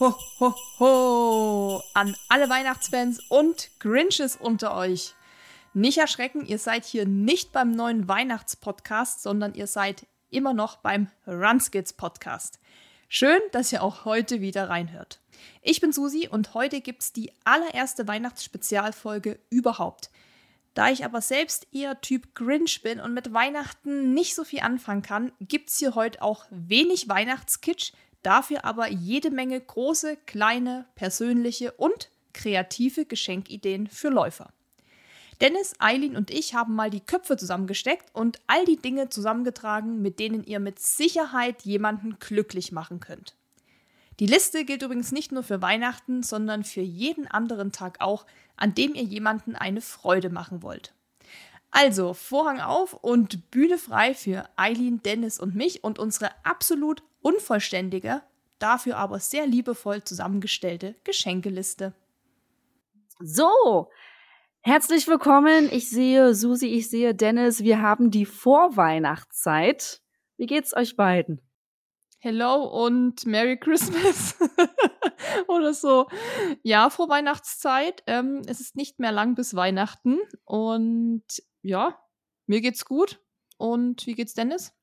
ho, ho, ho an alle Weihnachtsfans und Grinches unter euch. Nicht erschrecken, ihr seid hier nicht beim neuen Weihnachtspodcast, sondern ihr seid immer noch beim Runskits Podcast. Schön, dass ihr auch heute wieder reinhört. Ich bin Susi und heute gibt's die allererste Weihnachtsspezialfolge überhaupt. Da ich aber selbst eher Typ Grinch bin und mit Weihnachten nicht so viel anfangen kann, gibt's hier heute auch wenig Weihnachtskitsch, dafür aber jede Menge große, kleine, persönliche und kreative Geschenkideen für Läufer. Dennis, Eileen und ich haben mal die Köpfe zusammengesteckt und all die Dinge zusammengetragen, mit denen ihr mit Sicherheit jemanden glücklich machen könnt. Die Liste gilt übrigens nicht nur für Weihnachten, sondern für jeden anderen Tag auch, an dem ihr jemanden eine Freude machen wollt. Also Vorhang auf und Bühne frei für Eileen, Dennis und mich und unsere absolut unvollständige, dafür aber sehr liebevoll zusammengestellte Geschenkeliste. So, herzlich willkommen. Ich sehe Susi, ich sehe Dennis. Wir haben die Vorweihnachtszeit. Wie geht's euch beiden? Hello und Merry Christmas oder so. Ja, vor Weihnachtszeit. Ähm, es ist nicht mehr lang bis Weihnachten und ja, mir geht's gut. Und wie geht's Dennis?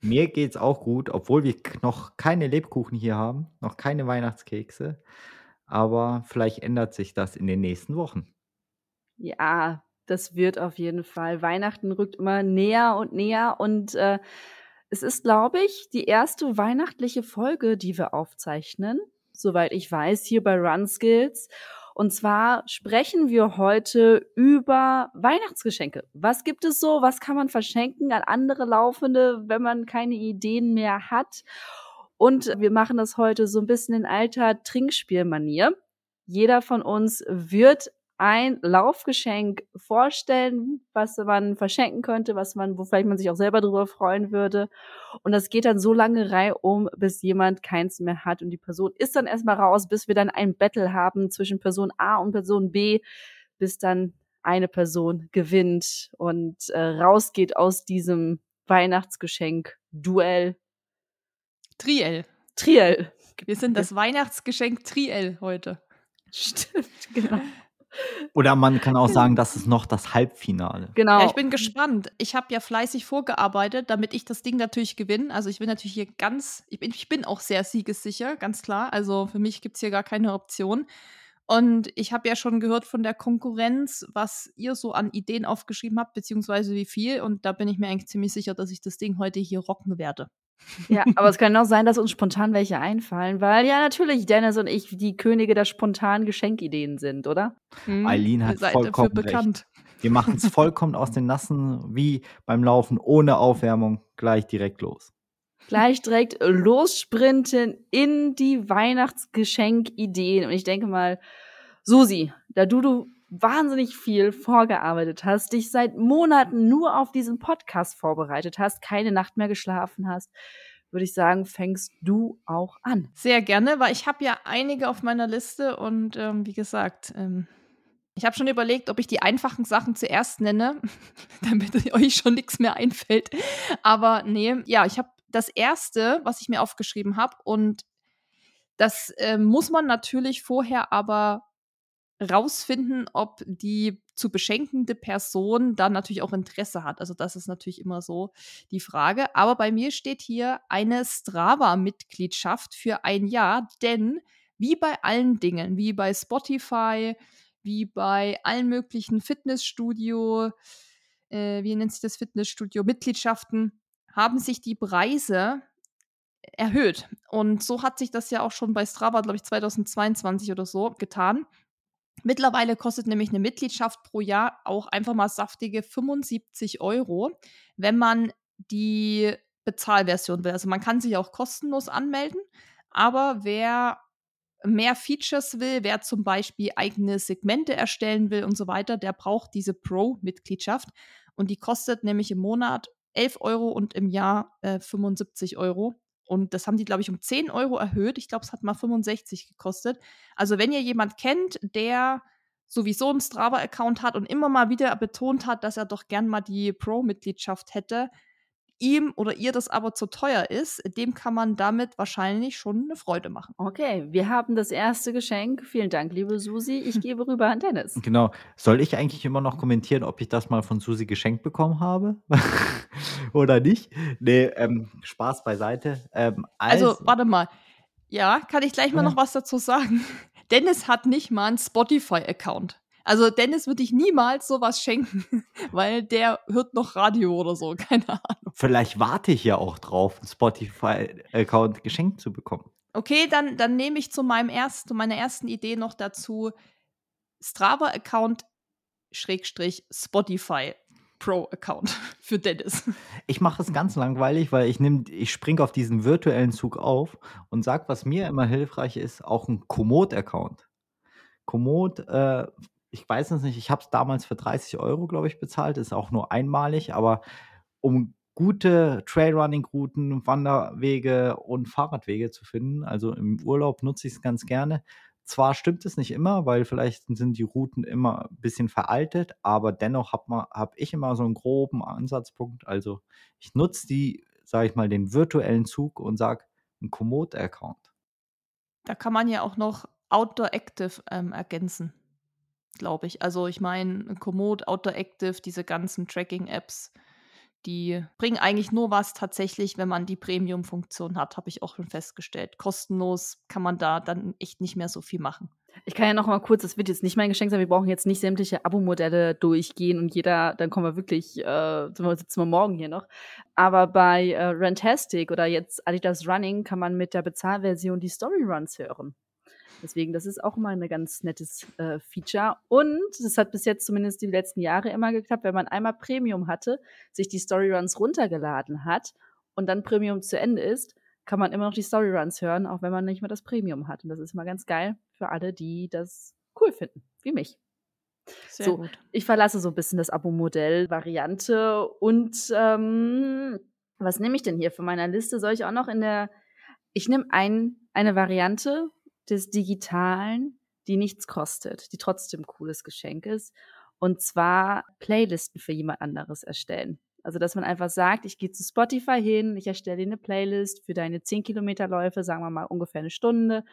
Mir geht's auch gut, obwohl wir noch keine Lebkuchen hier haben, noch keine Weihnachtskekse. Aber vielleicht ändert sich das in den nächsten Wochen. Ja, das wird auf jeden Fall. Weihnachten rückt immer näher und näher und äh, es ist, glaube ich, die erste weihnachtliche Folge, die wir aufzeichnen, soweit ich weiß, hier bei Run Skills. Und zwar sprechen wir heute über Weihnachtsgeschenke. Was gibt es so? Was kann man verschenken an andere Laufende, wenn man keine Ideen mehr hat? Und wir machen das heute so ein bisschen in alter Trinkspielmanier. Jeder von uns wird ein Laufgeschenk vorstellen, was man verschenken könnte, was man, wo vielleicht man sich auch selber drüber freuen würde. Und das geht dann so lange reihum, bis jemand keins mehr hat. Und die Person ist dann erstmal raus, bis wir dann ein Battle haben zwischen Person A und Person B, bis dann eine Person gewinnt und äh, rausgeht aus diesem Weihnachtsgeschenk-Duell. Triel. Triel. Wir sind das Weihnachtsgeschenk Triel heute. Stimmt, genau. Oder man kann auch sagen, das ist noch das Halbfinale. Genau. Ja, ich bin gespannt. Ich habe ja fleißig vorgearbeitet, damit ich das Ding natürlich gewinne. Also ich bin natürlich hier ganz, ich bin, ich bin auch sehr siegessicher, ganz klar. Also für mich gibt es hier gar keine Option. Und ich habe ja schon gehört von der Konkurrenz, was ihr so an Ideen aufgeschrieben habt, beziehungsweise wie viel. Und da bin ich mir eigentlich ziemlich sicher, dass ich das Ding heute hier rocken werde. Ja, aber es kann auch sein, dass uns spontan welche einfallen, weil ja natürlich Dennis und ich die Könige der spontanen Geschenkideen sind, oder? Hm, Eileen hat vollkommen bekannt. Recht. Wir machen es vollkommen aus den Nassen, wie beim Laufen, ohne Aufwärmung, gleich direkt los. Gleich direkt lossprinten in die Weihnachtsgeschenkideen. Und ich denke mal, Susi, da du, du wahnsinnig viel vorgearbeitet hast, dich seit Monaten nur auf diesen Podcast vorbereitet hast, keine Nacht mehr geschlafen hast, würde ich sagen, fängst du auch an. Sehr gerne, weil ich habe ja einige auf meiner Liste und ähm, wie gesagt, ähm, ich habe schon überlegt, ob ich die einfachen Sachen zuerst nenne, damit euch schon nichts mehr einfällt. Aber nee, ja, ich habe das erste, was ich mir aufgeschrieben habe und das äh, muss man natürlich vorher aber rausfinden, ob die zu beschenkende Person dann natürlich auch Interesse hat. Also das ist natürlich immer so die Frage. Aber bei mir steht hier eine Strava-Mitgliedschaft für ein Jahr, denn wie bei allen Dingen, wie bei Spotify, wie bei allen möglichen Fitnessstudio, äh, wie nennt sich das Fitnessstudio, Mitgliedschaften, haben sich die Preise erhöht. Und so hat sich das ja auch schon bei Strava, glaube ich, 2022 oder so getan. Mittlerweile kostet nämlich eine Mitgliedschaft pro Jahr auch einfach mal saftige 75 Euro, wenn man die Bezahlversion will. Also man kann sich auch kostenlos anmelden, aber wer mehr Features will, wer zum Beispiel eigene Segmente erstellen will und so weiter, der braucht diese Pro-Mitgliedschaft. Und die kostet nämlich im Monat 11 Euro und im Jahr äh, 75 Euro. Und das haben die, glaube ich, um 10 Euro erhöht. Ich glaube, es hat mal 65 gekostet. Also, wenn ihr jemand kennt, der sowieso einen Strava-Account hat und immer mal wieder betont hat, dass er doch gern mal die Pro-Mitgliedschaft hätte, ihm oder ihr das aber zu teuer ist, dem kann man damit wahrscheinlich schon eine Freude machen. Okay, wir haben das erste Geschenk. Vielen Dank, liebe Susi. Ich gebe rüber an Dennis. Genau. Soll ich eigentlich immer noch kommentieren, ob ich das mal von Susi geschenkt bekommen habe? Oder nicht? Nee, ähm, Spaß beiseite. Ähm, also, also, warte mal. Ja, kann ich gleich mal ja. noch was dazu sagen? Dennis hat nicht mal einen Spotify-Account. Also Dennis würde ich niemals sowas schenken, weil der hört noch Radio oder so, keine Ahnung. Vielleicht warte ich ja auch drauf, einen Spotify-Account geschenkt zu bekommen. Okay, dann, dann nehme ich zu meinem ersten, zu meiner ersten Idee noch dazu Strava-Account Schrägstrich Spotify Pro-Account für Dennis. Ich mache es ganz langweilig, weil ich nehme, ich springe auf diesen virtuellen Zug auf und sage, was mir immer hilfreich ist, auch ein Komoot-Account. Komoot äh, ich weiß es nicht, ich habe es damals für 30 Euro, glaube ich, bezahlt, ist auch nur einmalig, aber um gute Trailrunning-Routen, Wanderwege und Fahrradwege zu finden, also im Urlaub nutze ich es ganz gerne. Zwar stimmt es nicht immer, weil vielleicht sind die Routen immer ein bisschen veraltet, aber dennoch habe hab ich immer so einen groben Ansatzpunkt. Also ich nutze die, sage ich mal, den virtuellen Zug und sage, ein Komoot-Account. Da kann man ja auch noch Outdoor Active ähm, ergänzen glaube ich. Also ich meine, Komoot, Outdoor Active, diese ganzen Tracking-Apps, die bringen eigentlich nur was tatsächlich, wenn man die Premium-Funktion hat, habe ich auch schon festgestellt. Kostenlos kann man da dann echt nicht mehr so viel machen. Ich kann ja noch mal kurz, das wird jetzt nicht mein Geschenk sein, wir brauchen jetzt nicht sämtliche Abo-Modelle durchgehen und jeder, dann kommen wir wirklich, äh, sitzen wir morgen hier noch. Aber bei äh, Rantastic oder jetzt Adidas Running kann man mit der Bezahlversion die Story Runs hören. Deswegen, das ist auch mal ein ganz nettes äh, Feature. Und das hat bis jetzt zumindest die letzten Jahre immer geklappt, wenn man einmal Premium hatte, sich die Storyruns runtergeladen hat und dann Premium zu Ende ist, kann man immer noch die Storyruns hören, auch wenn man nicht mehr das Premium hat. Und das ist mal ganz geil für alle, die das cool finden, wie mich. Sehr so, gut. ich verlasse so ein bisschen das Abo-Modell-Variante und ähm, was nehme ich denn hier für meiner Liste? Soll ich auch noch in der ich nehme ein, eine Variante, des Digitalen, die nichts kostet, die trotzdem cooles Geschenk ist. Und zwar Playlisten für jemand anderes erstellen. Also, dass man einfach sagt, ich gehe zu Spotify hin, ich erstelle dir eine Playlist für deine 10 Kilometer Läufe, sagen wir mal ungefähr eine Stunde,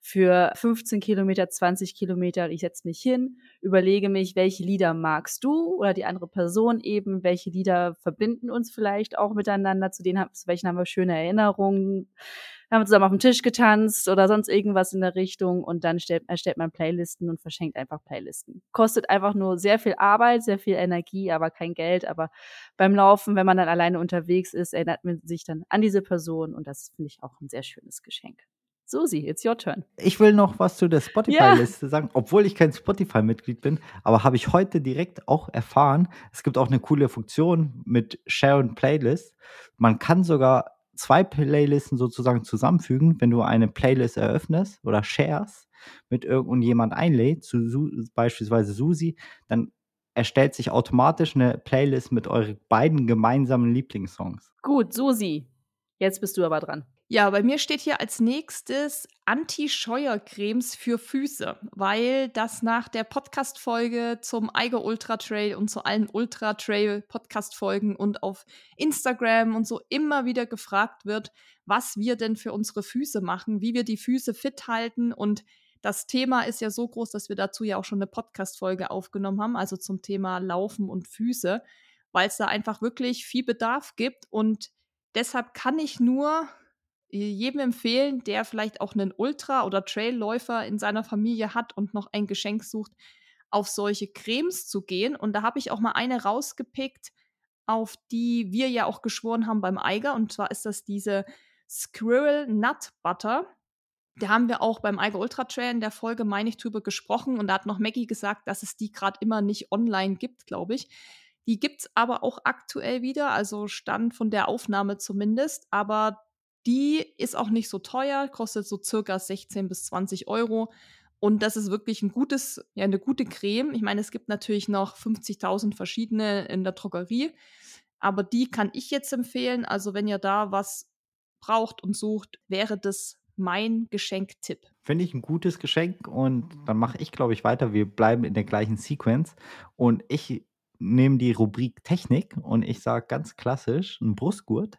für 15 Kilometer, 20 Kilometer, ich setze mich hin, überlege mich, welche Lieder magst du oder die andere Person eben, welche Lieder verbinden uns vielleicht auch miteinander, zu denen zu welchen haben wir schöne Erinnerungen, haben zusammen auf dem Tisch getanzt oder sonst irgendwas in der Richtung und dann stellt, erstellt man Playlisten und verschenkt einfach Playlisten. Kostet einfach nur sehr viel Arbeit, sehr viel Energie, aber kein Geld. Aber beim Laufen, wenn man dann alleine unterwegs ist, erinnert man sich dann an diese Person und das finde ich auch ein sehr schönes Geschenk. Susi, it's your turn. Ich will noch was zu der Spotify-Liste ja. sagen, obwohl ich kein Spotify-Mitglied bin, aber habe ich heute direkt auch erfahren, es gibt auch eine coole Funktion mit Share and Playlist. Man kann sogar zwei Playlisten sozusagen zusammenfügen, wenn du eine Playlist eröffnest oder shares mit irgendjemand einlädt, zu Su beispielsweise Susi, dann erstellt sich automatisch eine Playlist mit euren beiden gemeinsamen Lieblingssongs. Gut, Susi, jetzt bist du aber dran. Ja, bei mir steht hier als nächstes Anti-Scheuer-Cremes für Füße, weil das nach der Podcast-Folge zum Eiger Ultra Trail und zu allen Ultra Trail Podcast-Folgen und auf Instagram und so immer wieder gefragt wird, was wir denn für unsere Füße machen, wie wir die Füße fit halten. Und das Thema ist ja so groß, dass wir dazu ja auch schon eine Podcast-Folge aufgenommen haben, also zum Thema Laufen und Füße, weil es da einfach wirklich viel Bedarf gibt. Und deshalb kann ich nur jedem empfehlen, der vielleicht auch einen Ultra- oder Trailläufer in seiner Familie hat und noch ein Geschenk sucht, auf solche Cremes zu gehen. Und da habe ich auch mal eine rausgepickt, auf die wir ja auch geschworen haben beim Eiger. Und zwar ist das diese Squirrel Nut Butter. Da haben wir auch beim Eiger Ultra Trail in der Folge, meine ich, drüber gesprochen. Und da hat noch Maggie gesagt, dass es die gerade immer nicht online gibt, glaube ich. Die gibt es aber auch aktuell wieder, also Stand von der Aufnahme zumindest. Aber die ist auch nicht so teuer, kostet so circa 16 bis 20 Euro. Und das ist wirklich ein gutes, ja, eine gute Creme. Ich meine, es gibt natürlich noch 50.000 verschiedene in der Drogerie, aber die kann ich jetzt empfehlen. Also, wenn ihr da was braucht und sucht, wäre das mein Geschenktipp. Finde ich ein gutes Geschenk und dann mache ich, glaube ich, weiter. Wir bleiben in der gleichen Sequenz und ich nehmen die Rubrik Technik und ich sage ganz klassisch ein Brustgurt,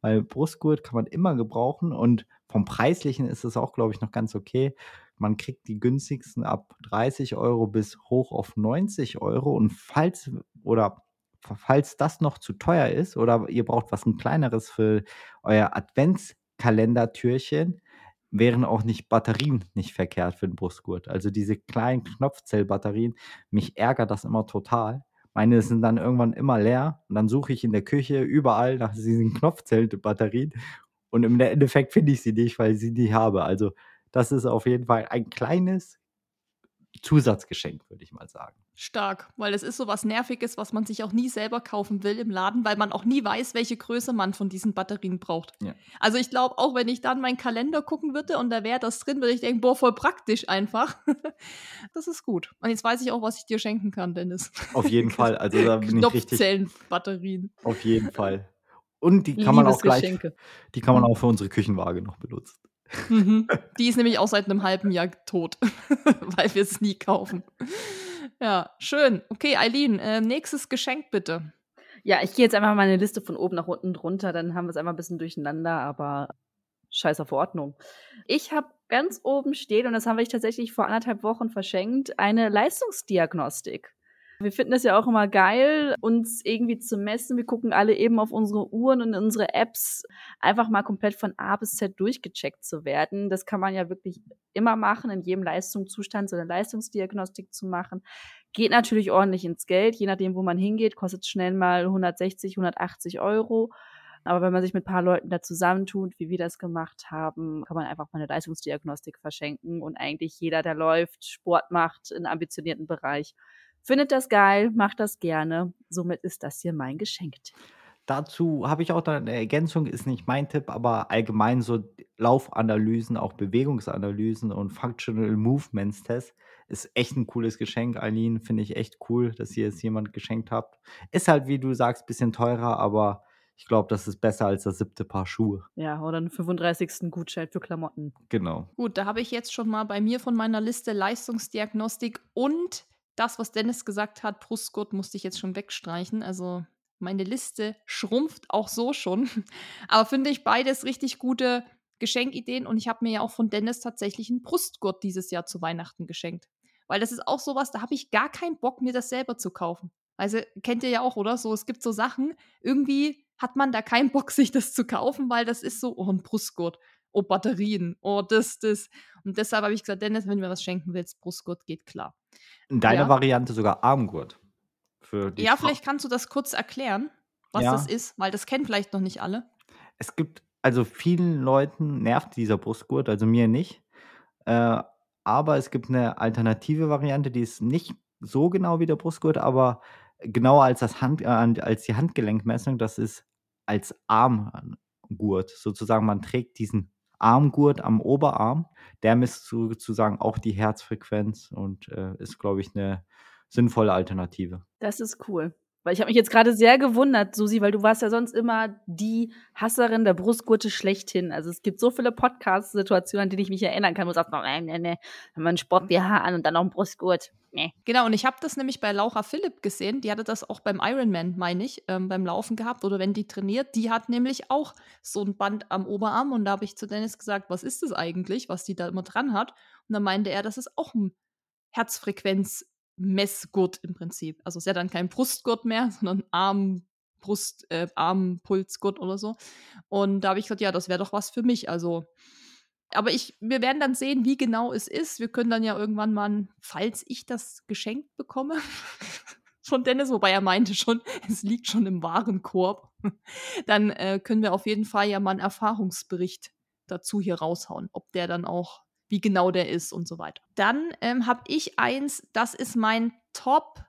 weil Brustgurt kann man immer gebrauchen und vom Preislichen ist es auch, glaube ich, noch ganz okay. Man kriegt die günstigsten ab 30 Euro bis hoch auf 90 Euro und falls oder falls das noch zu teuer ist oder ihr braucht was ein kleineres für euer Adventskalendertürchen, wären auch nicht Batterien nicht verkehrt für den Brustgurt. Also diese kleinen Knopfzellbatterien, mich ärgert das immer total. Meine sind dann irgendwann immer leer und dann suche ich in der Küche überall nach diesen Knopfzellbatterien und im Endeffekt finde ich sie nicht, weil ich sie nicht habe. Also das ist auf jeden Fall ein kleines Zusatzgeschenk, würde ich mal sagen. Stark, weil es ist so was Nerviges, was man sich auch nie selber kaufen will im Laden, weil man auch nie weiß, welche Größe man von diesen Batterien braucht. Ja. Also ich glaube, auch wenn ich dann meinen Kalender gucken würde und da wäre das drin, würde ich denken, boah, voll praktisch einfach. das ist gut. Und jetzt weiß ich auch, was ich dir schenken kann, Dennis. Auf jeden Fall. Also da bin ich richtig. Batterien. Auf jeden Fall. Und die kann man auch gleich, die kann man auch für unsere Küchenwaage noch benutzen. Mhm. Die ist nämlich auch seit einem halben Jahr tot, weil wir es nie kaufen. Ja, schön. Okay, Eileen, äh, nächstes Geschenk bitte. Ja, ich gehe jetzt einfach mal meine Liste von oben nach unten drunter, dann haben wir es einmal ein bisschen durcheinander, aber scheiß auf Ordnung. Ich habe ganz oben stehen, und das haben wir tatsächlich vor anderthalb Wochen verschenkt, eine Leistungsdiagnostik. Wir finden es ja auch immer geil, uns irgendwie zu messen. Wir gucken alle eben auf unsere Uhren und unsere Apps, einfach mal komplett von A bis Z durchgecheckt zu werden. Das kann man ja wirklich immer machen, in jedem Leistungszustand so eine Leistungsdiagnostik zu machen. Geht natürlich ordentlich ins Geld, je nachdem, wo man hingeht, kostet schnell mal 160, 180 Euro. Aber wenn man sich mit ein paar Leuten da zusammentut, wie wir das gemacht haben, kann man einfach mal eine Leistungsdiagnostik verschenken und eigentlich jeder, der läuft, Sport macht, in ambitionierten Bereich, findet das geil, macht das gerne. Somit ist das hier mein Geschenk. Dazu habe ich auch eine Ergänzung, ist nicht mein Tipp, aber allgemein so Laufanalysen, auch Bewegungsanalysen und Functional Movements Test ist echt ein cooles Geschenk, Eileen. Finde ich echt cool, dass ihr es jemand geschenkt habt. Ist halt, wie du sagst, ein bisschen teurer, aber ich glaube, das ist besser als das siebte Paar Schuhe. Ja, oder einen 35. Gutschein für Klamotten. Genau. Gut, da habe ich jetzt schon mal bei mir von meiner Liste Leistungsdiagnostik und das, was Dennis gesagt hat, Brustgurt, musste ich jetzt schon wegstreichen. Also meine Liste schrumpft auch so schon. Aber finde ich beides richtig gute Geschenkideen und ich habe mir ja auch von Dennis tatsächlich einen Brustgurt dieses Jahr zu Weihnachten geschenkt. Weil das ist auch sowas, da habe ich gar keinen Bock, mir das selber zu kaufen. Also kennt ihr ja auch, oder? So, es gibt so Sachen, irgendwie hat man da keinen Bock, sich das zu kaufen, weil das ist so, oh, ein Brustgurt, oh, Batterien, oh, das, das. Und deshalb habe ich gesagt, Dennis, wenn du mir was schenken willst, Brustgurt geht klar. In deiner ja. Variante sogar Armgurt. ja, Frau. vielleicht kannst du das kurz erklären, was ja. das ist, weil das kennen vielleicht noch nicht alle. Es gibt, also vielen Leuten nervt dieser Brustgurt, also mir nicht. Äh, aber es gibt eine alternative Variante, die ist nicht so genau wie der Brustgurt, aber genauer als, das Hand, äh, als die Handgelenkmessung, das ist als Armgurt. Sozusagen, man trägt diesen Armgurt am Oberarm. Der misst sozusagen auch die Herzfrequenz und äh, ist, glaube ich, eine sinnvolle Alternative. Das ist cool. Weil ich habe mich jetzt gerade sehr gewundert, Susi, weil du warst ja sonst immer die Hasserin der Brustgurte schlechthin. Also es gibt so viele Podcast-Situationen, an die ich mich erinnern kann, wo du sagst, nee, nee, nee, haben wir einen Sport BH an und dann noch einen Brustgurt. Nee. Genau, und ich habe das nämlich bei Laura Philipp gesehen. Die hatte das auch beim Ironman, meine ich, ähm, beim Laufen gehabt oder wenn die trainiert. Die hat nämlich auch so ein Band am Oberarm und da habe ich zu Dennis gesagt, was ist das eigentlich, was die da immer dran hat? Und dann meinte er, das ist auch ein Herzfrequenz Messgurt im Prinzip. Also ist ja dann kein Brustgurt mehr, sondern Arm, Brust, äh, Armpulsgurt oder so. Und da habe ich gesagt, ja, das wäre doch was für mich. Also, aber ich, wir werden dann sehen, wie genau es ist. Wir können dann ja irgendwann mal, falls ich das geschenkt bekomme, von Dennis, wobei er meinte schon, es liegt schon im Warenkorb, dann äh, können wir auf jeden Fall ja mal einen Erfahrungsbericht dazu hier raushauen, ob der dann auch wie genau der ist und so weiter. Dann ähm, habe ich eins, das ist mein Top,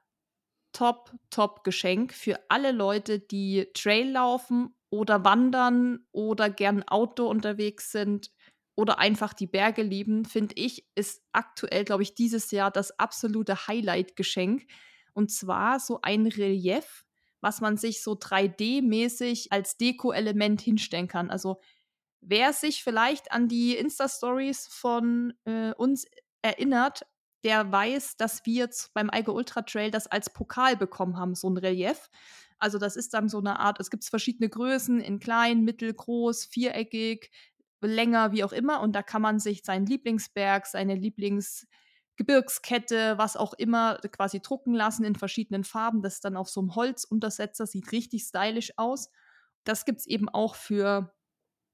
Top, Top Geschenk für alle Leute, die Trail laufen oder wandern oder gern Outdoor unterwegs sind oder einfach die Berge lieben, finde ich, ist aktuell, glaube ich, dieses Jahr das absolute Highlight-Geschenk. Und zwar so ein Relief, was man sich so 3D-mäßig als Deko-Element hinstellen kann. Also Wer sich vielleicht an die Insta-Stories von äh, uns erinnert, der weiß, dass wir jetzt beim Eiger Ultra Trail das als Pokal bekommen haben, so ein Relief. Also das ist dann so eine Art, es gibt verschiedene Größen, in klein, mittel, groß, viereckig, länger, wie auch immer. Und da kann man sich seinen Lieblingsberg, seine Lieblingsgebirgskette, was auch immer, quasi drucken lassen in verschiedenen Farben. Das ist dann auf so einem Holzuntersetzer, sieht richtig stylisch aus. Das gibt es eben auch für,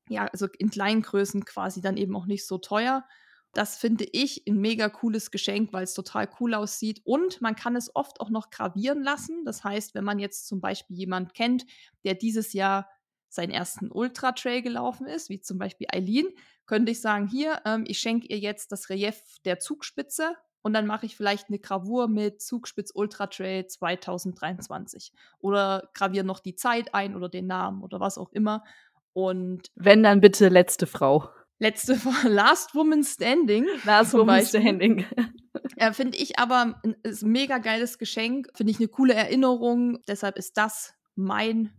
ja, also in Kleingrößen quasi dann eben auch nicht so teuer. Das finde ich ein mega cooles Geschenk, weil es total cool aussieht. Und man kann es oft auch noch gravieren lassen. Das heißt, wenn man jetzt zum Beispiel jemand kennt, der dieses Jahr seinen ersten Ultra-Trail gelaufen ist, wie zum Beispiel Eileen, könnte ich sagen, hier, ähm, ich schenke ihr jetzt das Relief der Zugspitze und dann mache ich vielleicht eine Gravur mit Zugspitz Ultra Trail 2023 oder graviere noch die Zeit ein oder den Namen oder was auch immer. Und wenn dann bitte letzte Frau letzte Last Woman Standing. Last Woman Beispiel. Standing. äh, Finde ich aber ein, ein mega geiles Geschenk. Finde ich eine coole Erinnerung. Deshalb ist das mein,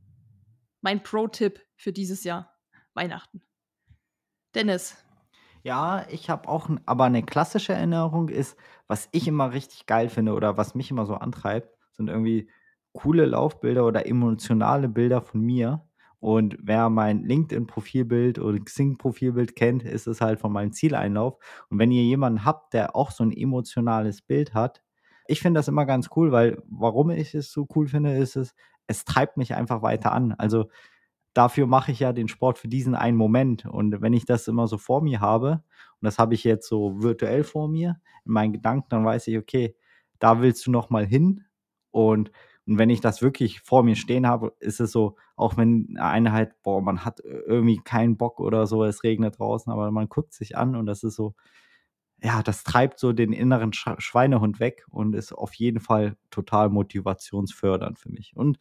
mein Pro-Tipp für dieses Jahr. Weihnachten. Dennis. Ja, ich habe auch, aber eine klassische Erinnerung ist, was ich immer richtig geil finde oder was mich immer so antreibt, sind irgendwie coole Laufbilder oder emotionale Bilder von mir, und wer mein LinkedIn-Profilbild oder Xing-Profilbild kennt, ist es halt von meinem Zieleinlauf. Und wenn ihr jemanden habt, der auch so ein emotionales Bild hat, ich finde das immer ganz cool, weil warum ich es so cool finde, ist es, es treibt mich einfach weiter an. Also dafür mache ich ja den Sport für diesen einen Moment. Und wenn ich das immer so vor mir habe, und das habe ich jetzt so virtuell vor mir, in meinen Gedanken, dann weiß ich, okay, da willst du noch mal hin. Und und wenn ich das wirklich vor mir stehen habe, ist es so, auch wenn eine halt, boah, man hat irgendwie keinen Bock oder so, es regnet draußen, aber man guckt sich an und das ist so, ja, das treibt so den inneren Schweinehund weg und ist auf jeden Fall total motivationsfördernd für mich. Und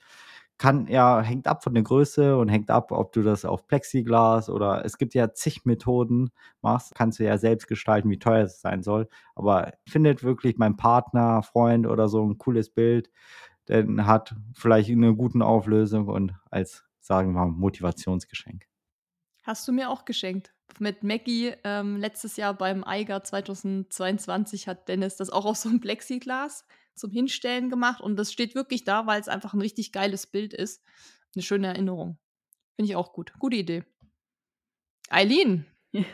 kann ja, hängt ab von der Größe und hängt ab, ob du das auf Plexiglas oder es gibt ja zig Methoden machst, kannst du ja selbst gestalten, wie teuer es sein soll. Aber findet wirklich mein Partner, Freund oder so ein cooles Bild, denn hat vielleicht eine gute Auflösung und als, sagen wir mal, Motivationsgeschenk. Hast du mir auch geschenkt. Mit Maggie ähm, letztes Jahr beim Eiger 2022 hat Dennis das auch auf so einem Plexiglas zum Hinstellen gemacht und das steht wirklich da, weil es einfach ein richtig geiles Bild ist. Eine schöne Erinnerung. Finde ich auch gut. Gute Idee. Eileen.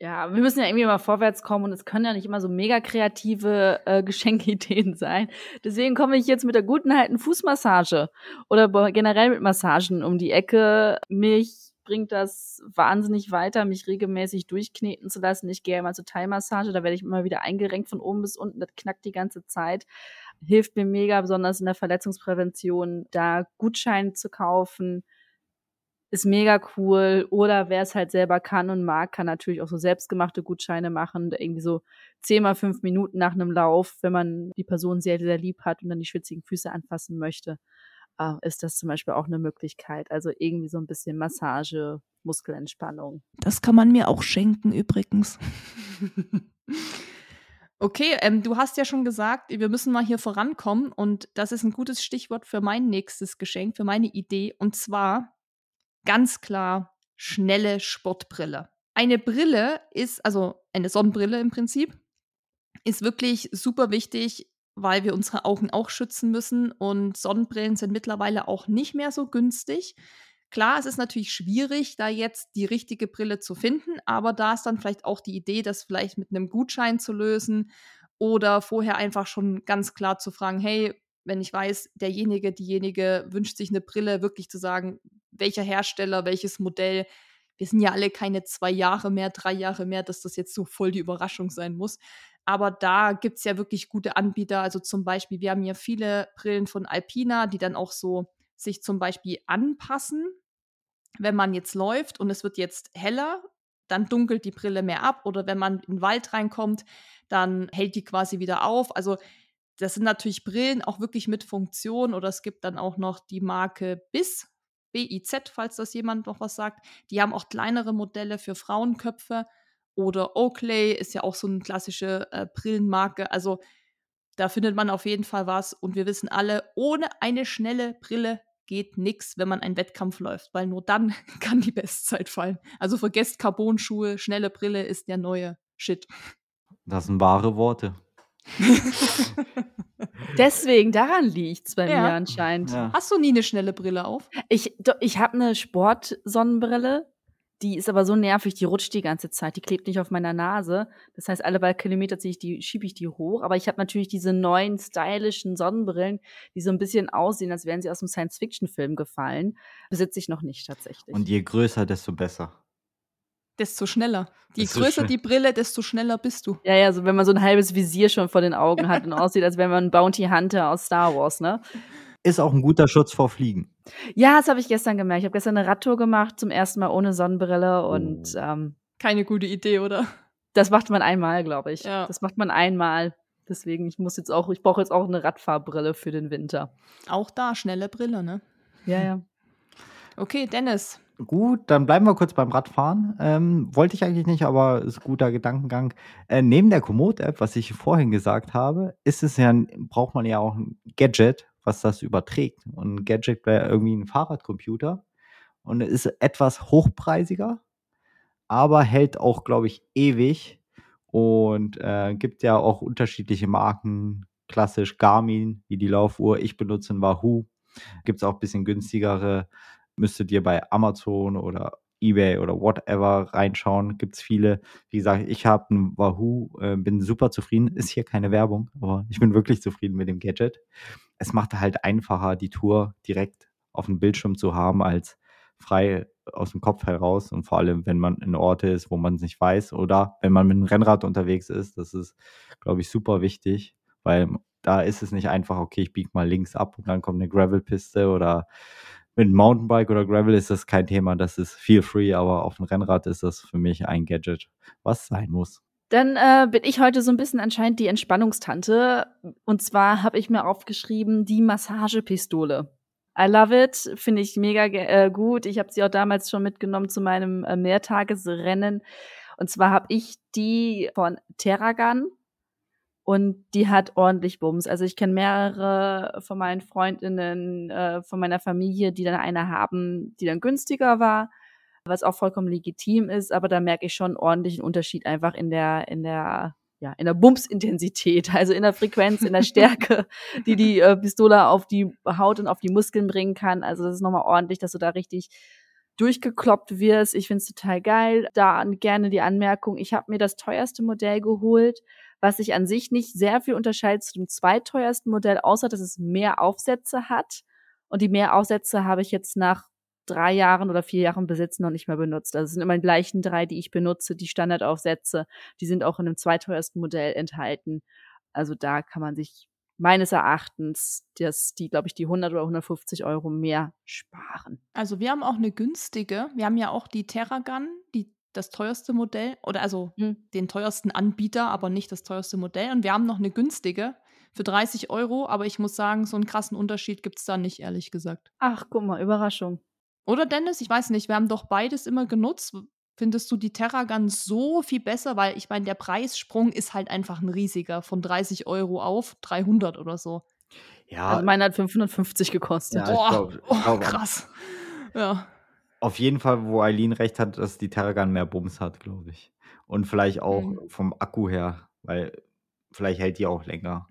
Ja, wir müssen ja irgendwie mal vorwärts kommen und es können ja nicht immer so mega kreative äh, Geschenkideen sein. Deswegen komme ich jetzt mit der guten alten Fußmassage oder generell mit Massagen um die Ecke. Mich bringt das wahnsinnig weiter, mich regelmäßig durchkneten zu lassen. Ich gehe immer zur Teilmassage, da werde ich immer wieder eingerenkt von oben bis unten, das knackt die ganze Zeit. Hilft mir mega, besonders in der Verletzungsprävention, da Gutscheine zu kaufen ist mega cool. Oder wer es halt selber kann und mag, kann natürlich auch so selbstgemachte Gutscheine machen. Irgendwie so zehn mal fünf Minuten nach einem Lauf, wenn man die Person sehr, sehr lieb hat und dann die schwitzigen Füße anfassen möchte, äh, ist das zum Beispiel auch eine Möglichkeit. Also irgendwie so ein bisschen Massage, Muskelentspannung. Das kann man mir auch schenken übrigens. Okay, ähm, du hast ja schon gesagt, wir müssen mal hier vorankommen und das ist ein gutes Stichwort für mein nächstes Geschenk, für meine Idee. Und zwar ganz klar schnelle Sportbrille. Eine Brille ist, also eine Sonnenbrille im Prinzip, ist wirklich super wichtig, weil wir unsere Augen auch schützen müssen und Sonnenbrillen sind mittlerweile auch nicht mehr so günstig. Klar, es ist natürlich schwierig, da jetzt die richtige Brille zu finden, aber da ist dann vielleicht auch die Idee, das vielleicht mit einem Gutschein zu lösen oder vorher einfach schon ganz klar zu fragen, hey, wenn ich weiß, derjenige, diejenige wünscht sich eine Brille, wirklich zu sagen, welcher Hersteller, welches Modell. Wir sind ja alle keine zwei Jahre mehr, drei Jahre mehr, dass das jetzt so voll die Überraschung sein muss. Aber da gibt es ja wirklich gute Anbieter. Also zum Beispiel, wir haben ja viele Brillen von Alpina, die dann auch so sich zum Beispiel anpassen. Wenn man jetzt läuft und es wird jetzt heller, dann dunkelt die Brille mehr ab. Oder wenn man in den Wald reinkommt, dann hält die quasi wieder auf. Also das sind natürlich Brillen auch wirklich mit Funktion oder es gibt dann auch noch die Marke BIS, BIZ, falls das jemand noch was sagt. Die haben auch kleinere Modelle für Frauenköpfe oder Oakley ist ja auch so eine klassische äh, Brillenmarke. Also da findet man auf jeden Fall was und wir wissen alle, ohne eine schnelle Brille geht nichts, wenn man einen Wettkampf läuft, weil nur dann kann die Bestzeit fallen. Also vergesst Carbonschuhe, schnelle Brille ist der neue Shit. Das sind wahre Worte. Deswegen, daran liegt's bei Ja. mir anscheinend. Ja. Hast du nie eine schnelle Brille auf? Ich, ich habe eine Sportsonnenbrille, die ist aber so nervig, die rutscht die ganze Zeit, die klebt nicht auf meiner Nase. Das heißt, alle paar Kilometer ziehe ich die, schiebe ich die hoch. Aber ich habe natürlich diese neuen stylischen Sonnenbrillen, die so ein bisschen aussehen, als wären sie aus einem Science-Fiction-Film gefallen. Besitze ich noch nicht tatsächlich. Und je größer, desto besser. Desto schneller. Je Desto größer die Brille, desto schneller bist du. ja, ja, so wenn man so ein halbes Visier schon vor den Augen hat und aussieht, als wäre man ein Bounty Hunter aus Star Wars, ne? Ist auch ein guter Schutz vor Fliegen. Ja, das habe ich gestern gemerkt. Ich habe gestern eine Radtour gemacht, zum ersten Mal ohne Sonnenbrille und Oh. ähm, Keine gute Idee, oder? das macht man einmal, glaube ich. Ja. Das macht man einmal. Deswegen, ich muss jetzt auch, ich brauche jetzt auch eine Radfahrbrille für den Winter. Auch da, schnelle Brille, ne? Ja, ja. Okay, Dennis. Gut, dann bleiben wir kurz beim Radfahren. Ähm, wollte ich eigentlich nicht, aber ist guter Gedankengang. Äh, neben der Komoot-App, was ich vorhin gesagt habe, ist es ja, ein- braucht man ja auch ein Gadget, was das überträgt. Und ein Gadget wäre irgendwie ein Fahrradcomputer und ist etwas hochpreisiger, aber hält auch, glaube ich, ewig und äh, gibt ja auch unterschiedliche Marken. Klassisch Garmin, wie die Laufuhr. Ich benutze ein Wahoo. Gibt es auch ein bisschen günstigere müsstet ihr bei Amazon oder eBay oder whatever reinschauen. Gibt es viele. Wie gesagt, ich habe ein Wahoo, äh, bin super zufrieden. Ist hier keine Werbung, aber ich bin wirklich zufrieden mit dem Gadget. Es macht halt einfacher, die Tour direkt auf dem Bildschirm zu haben, als frei aus dem Kopf heraus. Und vor allem, wenn man in Orte ist, wo man es nicht weiß oder wenn man mit einem Rennrad unterwegs ist. Das ist, glaube ich, super wichtig, weil da ist es nicht einfach, okay, ich biege mal links ab und dann kommt eine Gravelpiste oder mit Mountainbike oder Gravel ist das kein Thema, das ist feel free, aber auf dem Rennrad ist das für mich ein Gadget, was sein muss. Dann äh, bin ich heute so ein bisschen anscheinend die Entspannungstante. Und zwar habe ich mir aufgeschrieben, die Massagepistole. I love it, finde ich mega äh, gut. Ich habe sie auch damals schon mitgenommen zu meinem äh, Mehrtagesrennen. Und zwar habe ich die von Terragun und die hat ordentlich Bums. Also ich kenne mehrere von meinen Freundinnen, äh, von meiner Familie, die dann eine haben, die dann günstiger war, was auch vollkommen legitim ist, aber da merke ich schon einen ordentlichen Unterschied einfach in der, in der, ja, in der Bumsintensität, also in der Frequenz, in der Stärke, die die äh, Pistole auf die Haut und auf die Muskeln bringen kann. Also das ist nochmal ordentlich, dass du da richtig durchgekloppt wirst. Ich finde es total geil. Da gerne die Anmerkung, ich habe mir das teuerste Modell geholt, was sich an sich nicht sehr viel unterscheidet zu dem zweiteuersten Modell, außer dass es mehr Aufsätze hat. Und die mehr Aufsätze habe ich jetzt nach drei Jahren oder vier Jahren Besitz noch nicht mehr benutzt. Also es sind immer die gleichen drei, die ich benutze, die Standardaufsätze. Die sind auch in dem zweiteuersten Modell enthalten. Also da kann man sich meines Erachtens, das, die, glaube ich, die 100 oder 150 Euro mehr sparen. Also wir haben auch eine günstige. Wir haben ja auch die Terragun, die das teuerste Modell oder also Hm. den teuersten Anbieter, aber nicht das teuerste Modell. Und wir haben noch eine günstige für 30 Euro, aber ich muss sagen, so einen krassen Unterschied gibt es da nicht, ehrlich gesagt. Ach, guck mal, Überraschung. Oder Dennis, ich weiß nicht, wir haben doch beides immer genutzt. Findest du die Terragun so viel besser? Weil ich meine, der Preissprung ist halt einfach ein riesiger, von 30 Euro auf 300 oder so. Ja, Also meine hat 550 gekostet. Ja, ich Boah, glaub- ich oh, glaub- krass. Ja. Auf jeden Fall, wo Eileen recht hat, dass die Terragun mehr Bums hat, glaube ich. Und vielleicht auch Mhm. vom Akku her, weil vielleicht hält die auch länger.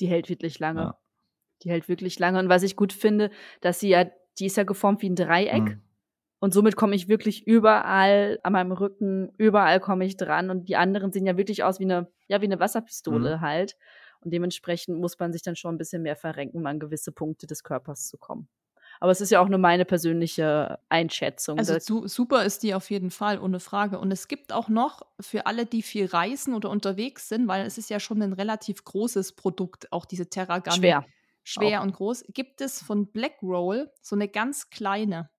Die hält wirklich lange. Ja. Die hält wirklich lange. Und was ich gut finde, dass sie ja, die ist ja geformt wie ein Dreieck. Mhm. Und somit komme ich wirklich überall an meinem Rücken, überall komme ich dran. Und die anderen sehen ja wirklich aus wie eine, ja, wie eine Wasserpistole Mhm. halt. Und dementsprechend muss man sich dann schon ein bisschen mehr verrenken, um an gewisse Punkte des Körpers zu kommen. Aber es ist ja auch nur meine persönliche Einschätzung. Also su super ist die auf jeden Fall, ohne Frage. Und es gibt auch noch für alle, die viel reisen oder unterwegs sind, weil es ist ja schon ein relativ großes Produkt, auch diese Terragun. schwer. Schwer und groß. Gibt es von Blackroll so eine ganz kleine.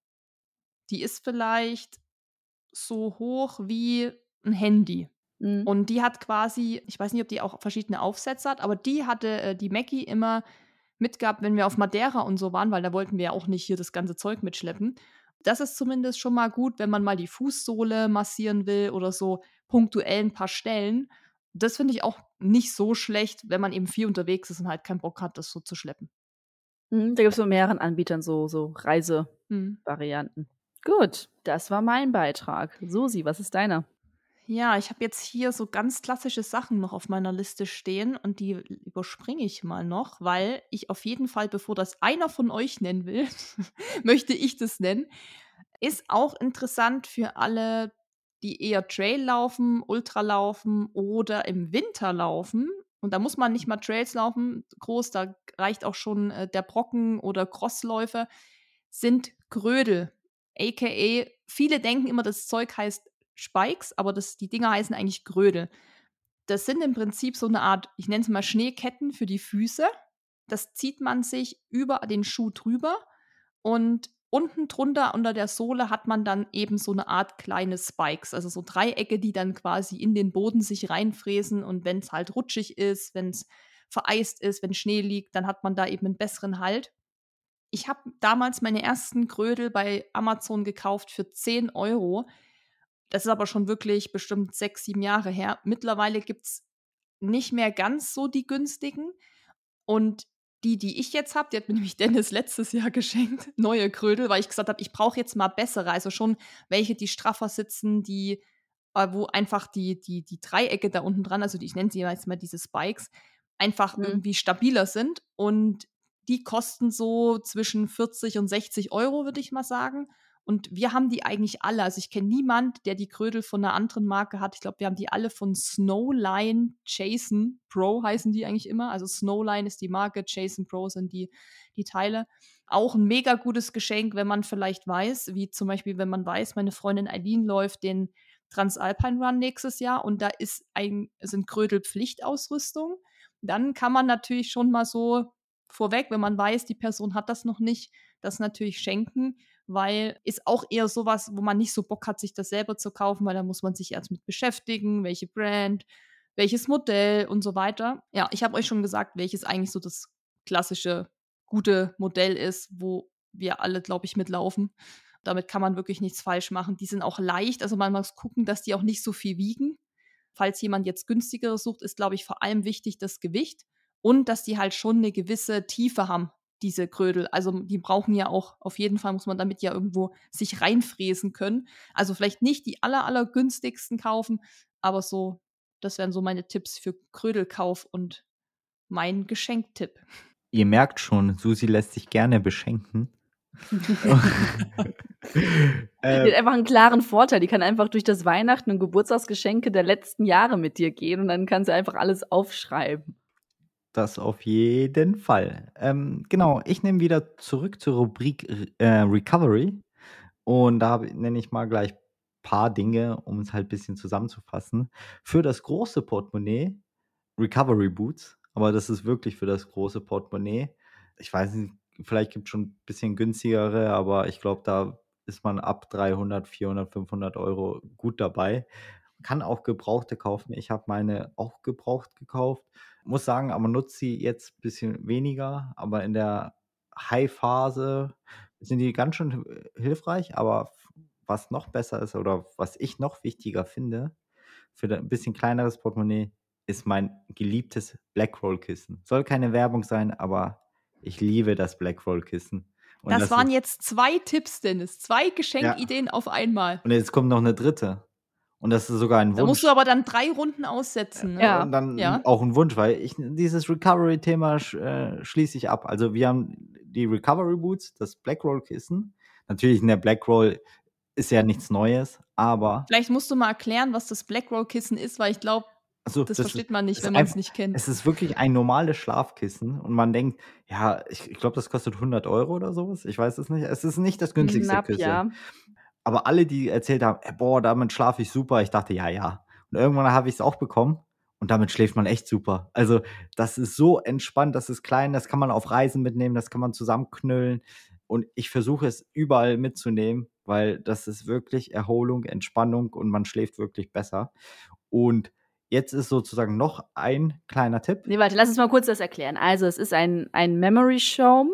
Die ist vielleicht so hoch wie ein Handy. Mhm. Und die hat quasi, ich weiß nicht, ob die auch verschiedene Aufsätze hat, aber die hatte äh, die Mackie immer mitgehabt, wenn wir auf Madeira und so waren, weil da wollten wir ja auch nicht hier das ganze Zeug mitschleppen. Das ist zumindest schon mal gut, wenn man mal die Fußsohle massieren will oder so punktuell ein paar Stellen. Das finde ich auch nicht so schlecht, wenn man eben viel unterwegs ist und halt keinen Bock hat, das so zu schleppen. Mhm, Da gibt es von mehreren Anbietern so, so Reisevarianten. Hm. Gut, das war mein Beitrag. Susi, was ist deiner? Ja, ich habe jetzt hier so ganz klassische Sachen noch auf meiner Liste stehen und die überspringe ich mal noch, weil ich auf jeden Fall, bevor das einer von euch nennen will, möchte ich das nennen. Ist auch interessant für alle, die eher Trail laufen, Ultra laufen oder im Winter laufen. Und da muss man nicht mal Trails laufen, groß, da reicht auch schon äh, der Brocken oder Crossläufe, sind Grödel. AKA, viele denken immer, das Zeug heißt Spikes, aber das, die Dinger heißen eigentlich Grödel. Das sind im Prinzip so eine Art, ich nenne es mal Schneeketten für die Füße. Das zieht man sich über den Schuh drüber und unten drunter unter der Sohle hat man dann eben so eine Art kleine Spikes, also so Dreiecke, die dann quasi in den Boden sich reinfräsen und wenn es halt rutschig ist, wenn es vereist ist, wenn Schnee liegt, dann hat man da eben einen besseren Halt. Ich habe damals meine ersten Krödel bei Amazon gekauft für 10 Euro. Das ist aber schon wirklich bestimmt sechs, sieben Jahre her. Mittlerweile gibt es nicht mehr ganz so die günstigen. Und die, die ich jetzt habe, die hat mir nämlich Dennis letztes Jahr geschenkt, neue Krödel, weil ich gesagt habe, ich brauche jetzt mal bessere. Also schon welche, die straffer sitzen, die, äh, wo einfach die, die, die Dreiecke da unten dran, also die, ich nenne sie jetzt mal diese Spikes, einfach mhm. irgendwie stabiler sind. Und die kosten so zwischen 40 und 60 Euro, würde ich mal sagen. Und wir haben die eigentlich alle. Also ich kenne niemand, der die Krödel von einer anderen Marke hat. Ich glaube, wir haben die alle von Snowline Jason Pro heißen die eigentlich immer. Also Snowline ist die Marke, Jason Pro sind die, die Teile. Auch ein mega gutes Geschenk, wenn man vielleicht weiß, wie zum Beispiel, wenn man weiß, meine Freundin Eileen läuft den Transalpine Run nächstes Jahr und da ist ein, sind Krödel Pflichtausrüstung. Dann kann man natürlich schon mal so vorweg, wenn man weiß, die Person hat das noch nicht, das natürlich schenken weil ist auch eher sowas, wo man nicht so Bock hat, sich das selber zu kaufen, weil da muss man sich erst mit beschäftigen, welche Brand, welches Modell und so weiter. Ja, ich habe euch schon gesagt, welches eigentlich so das klassische gute Modell ist, wo wir alle, glaube ich, mitlaufen. Damit kann man wirklich nichts falsch machen. Die sind auch leicht, also man muss gucken, dass die auch nicht so viel wiegen. Falls jemand jetzt günstigere sucht, ist, glaube ich, vor allem wichtig das Gewicht und dass die halt schon eine gewisse Tiefe haben diese Krödel. Also die brauchen ja auch, auf jeden Fall muss man damit ja irgendwo sich reinfräsen können. Also vielleicht nicht die aller, aller günstigsten kaufen, aber so, das wären so meine Tipps für Krödelkauf und mein Geschenktipp. Ihr merkt schon, Susi lässt sich gerne beschenken. äh, die hat einfach einen klaren Vorteil. Die kann einfach durch das Weihnachten und Geburtstagsgeschenke der letzten Jahre mit dir gehen und dann kann sie einfach alles aufschreiben. Das auf jeden Fall. Ähm, genau, ich nehme wieder zurück zur Rubrik äh, Recovery. Und da nenne ich mal gleich ein paar Dinge, um es halt ein bisschen zusammenzufassen. Für das große Portemonnaie Recovery Boots, aber das ist wirklich für das große Portemonnaie. Ich weiß nicht, vielleicht gibt es schon ein bisschen günstigere, aber ich glaube, da ist man ab 300, 400, 500 Euro gut dabei. Kann auch Gebrauchte kaufen. Ich habe meine auch gebraucht gekauft muss sagen, aber nutze sie jetzt ein bisschen weniger, aber in der High-Phase sind die ganz schön hilfreich, aber was noch besser ist oder was ich noch wichtiger finde, für ein bisschen kleineres Portemonnaie, ist mein geliebtes Blackroll-Kissen. Soll keine Werbung sein, aber ich liebe das Blackroll-Kissen. Das, das, waren jetzt zwei Tipps, Dennis. Zwei Geschenkideen ja. auf einmal. Und jetzt kommt noch eine dritte. Und das ist sogar ein Wunsch. Da musst du aber dann drei Runden aussetzen. Ne? Ja. Und dann ja. auch ein Wunsch, weil ich dieses Recovery-Thema äh, schließe ich ab. Also wir haben die Recovery Boots, das Blackroll-Kissen. Natürlich in der Blackroll ist ja nichts Neues, aber. Vielleicht musst du mal erklären, was das Blackroll-Kissen ist, weil ich glaube, so, das, das, versteht man nicht, wenn man es nicht kennt. Es ist wirklich ein normales Schlafkissen und man denkt, ja, ich, ich glaube, das kostet 100 Euro oder sowas. Ich weiß es nicht. Es ist nicht das günstigste Knapp, Kissen. Ja. Aber alle, die erzählt haben, ey, boah, damit schlafe ich super, ich dachte, ja, ja. Und irgendwann habe ich es auch bekommen und damit schläft man echt super. Also, das ist so entspannt, das ist klein, das kann man auf Reisen mitnehmen, das kann man zusammenknüllen. Und ich versuche es überall mitzunehmen, weil das ist wirklich Erholung, Entspannung und man schläft wirklich besser. Und jetzt ist sozusagen noch ein kleiner Tipp. Nee, warte, lass uns mal kurz das erklären. Also, es ist ein, ein Memory Shome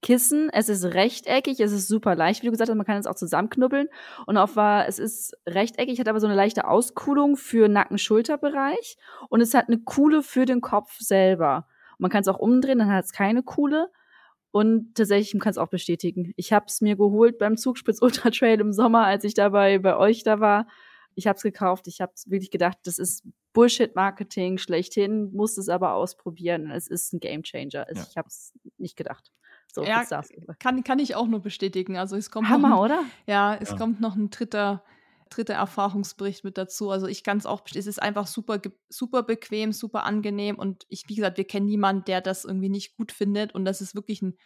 Kissen. Es ist rechteckig, es ist super leicht, wie du gesagt hast, man kann es auch zusammenknubbeln. Und auf war, es ist rechteckig, hat aber so eine leichte Auskuhlung für Nacken-Schulterbereich und es hat eine Kuhle für den Kopf selber. Und man kann es auch umdrehen, dann hat es keine Kuhle. Und tatsächlich, man kann es auch bestätigen. Ich habe es mir geholt beim Zugspitz Ultra Trail im Sommer, als ich dabei bei euch da war. ich habe es gekauft. Ich habe wirklich gedacht, das ist Bullshit-Marketing schlechthin, muss es aber ausprobieren. Es ist ein Gamechanger. Ja. Ich habe es nicht gedacht. So, ja, kann, kann ich auch nur bestätigen. Also es kommt Hammer, noch ein, oder? Ja, es ja. kommt noch ein dritter dritter Erfahrungsbericht mit dazu. Also ich kann es auch, es ist einfach super, super bequem, super angenehm und ich, wie gesagt, wir kennen niemanden, der das irgendwie nicht gut findet und das ist wirklich ein,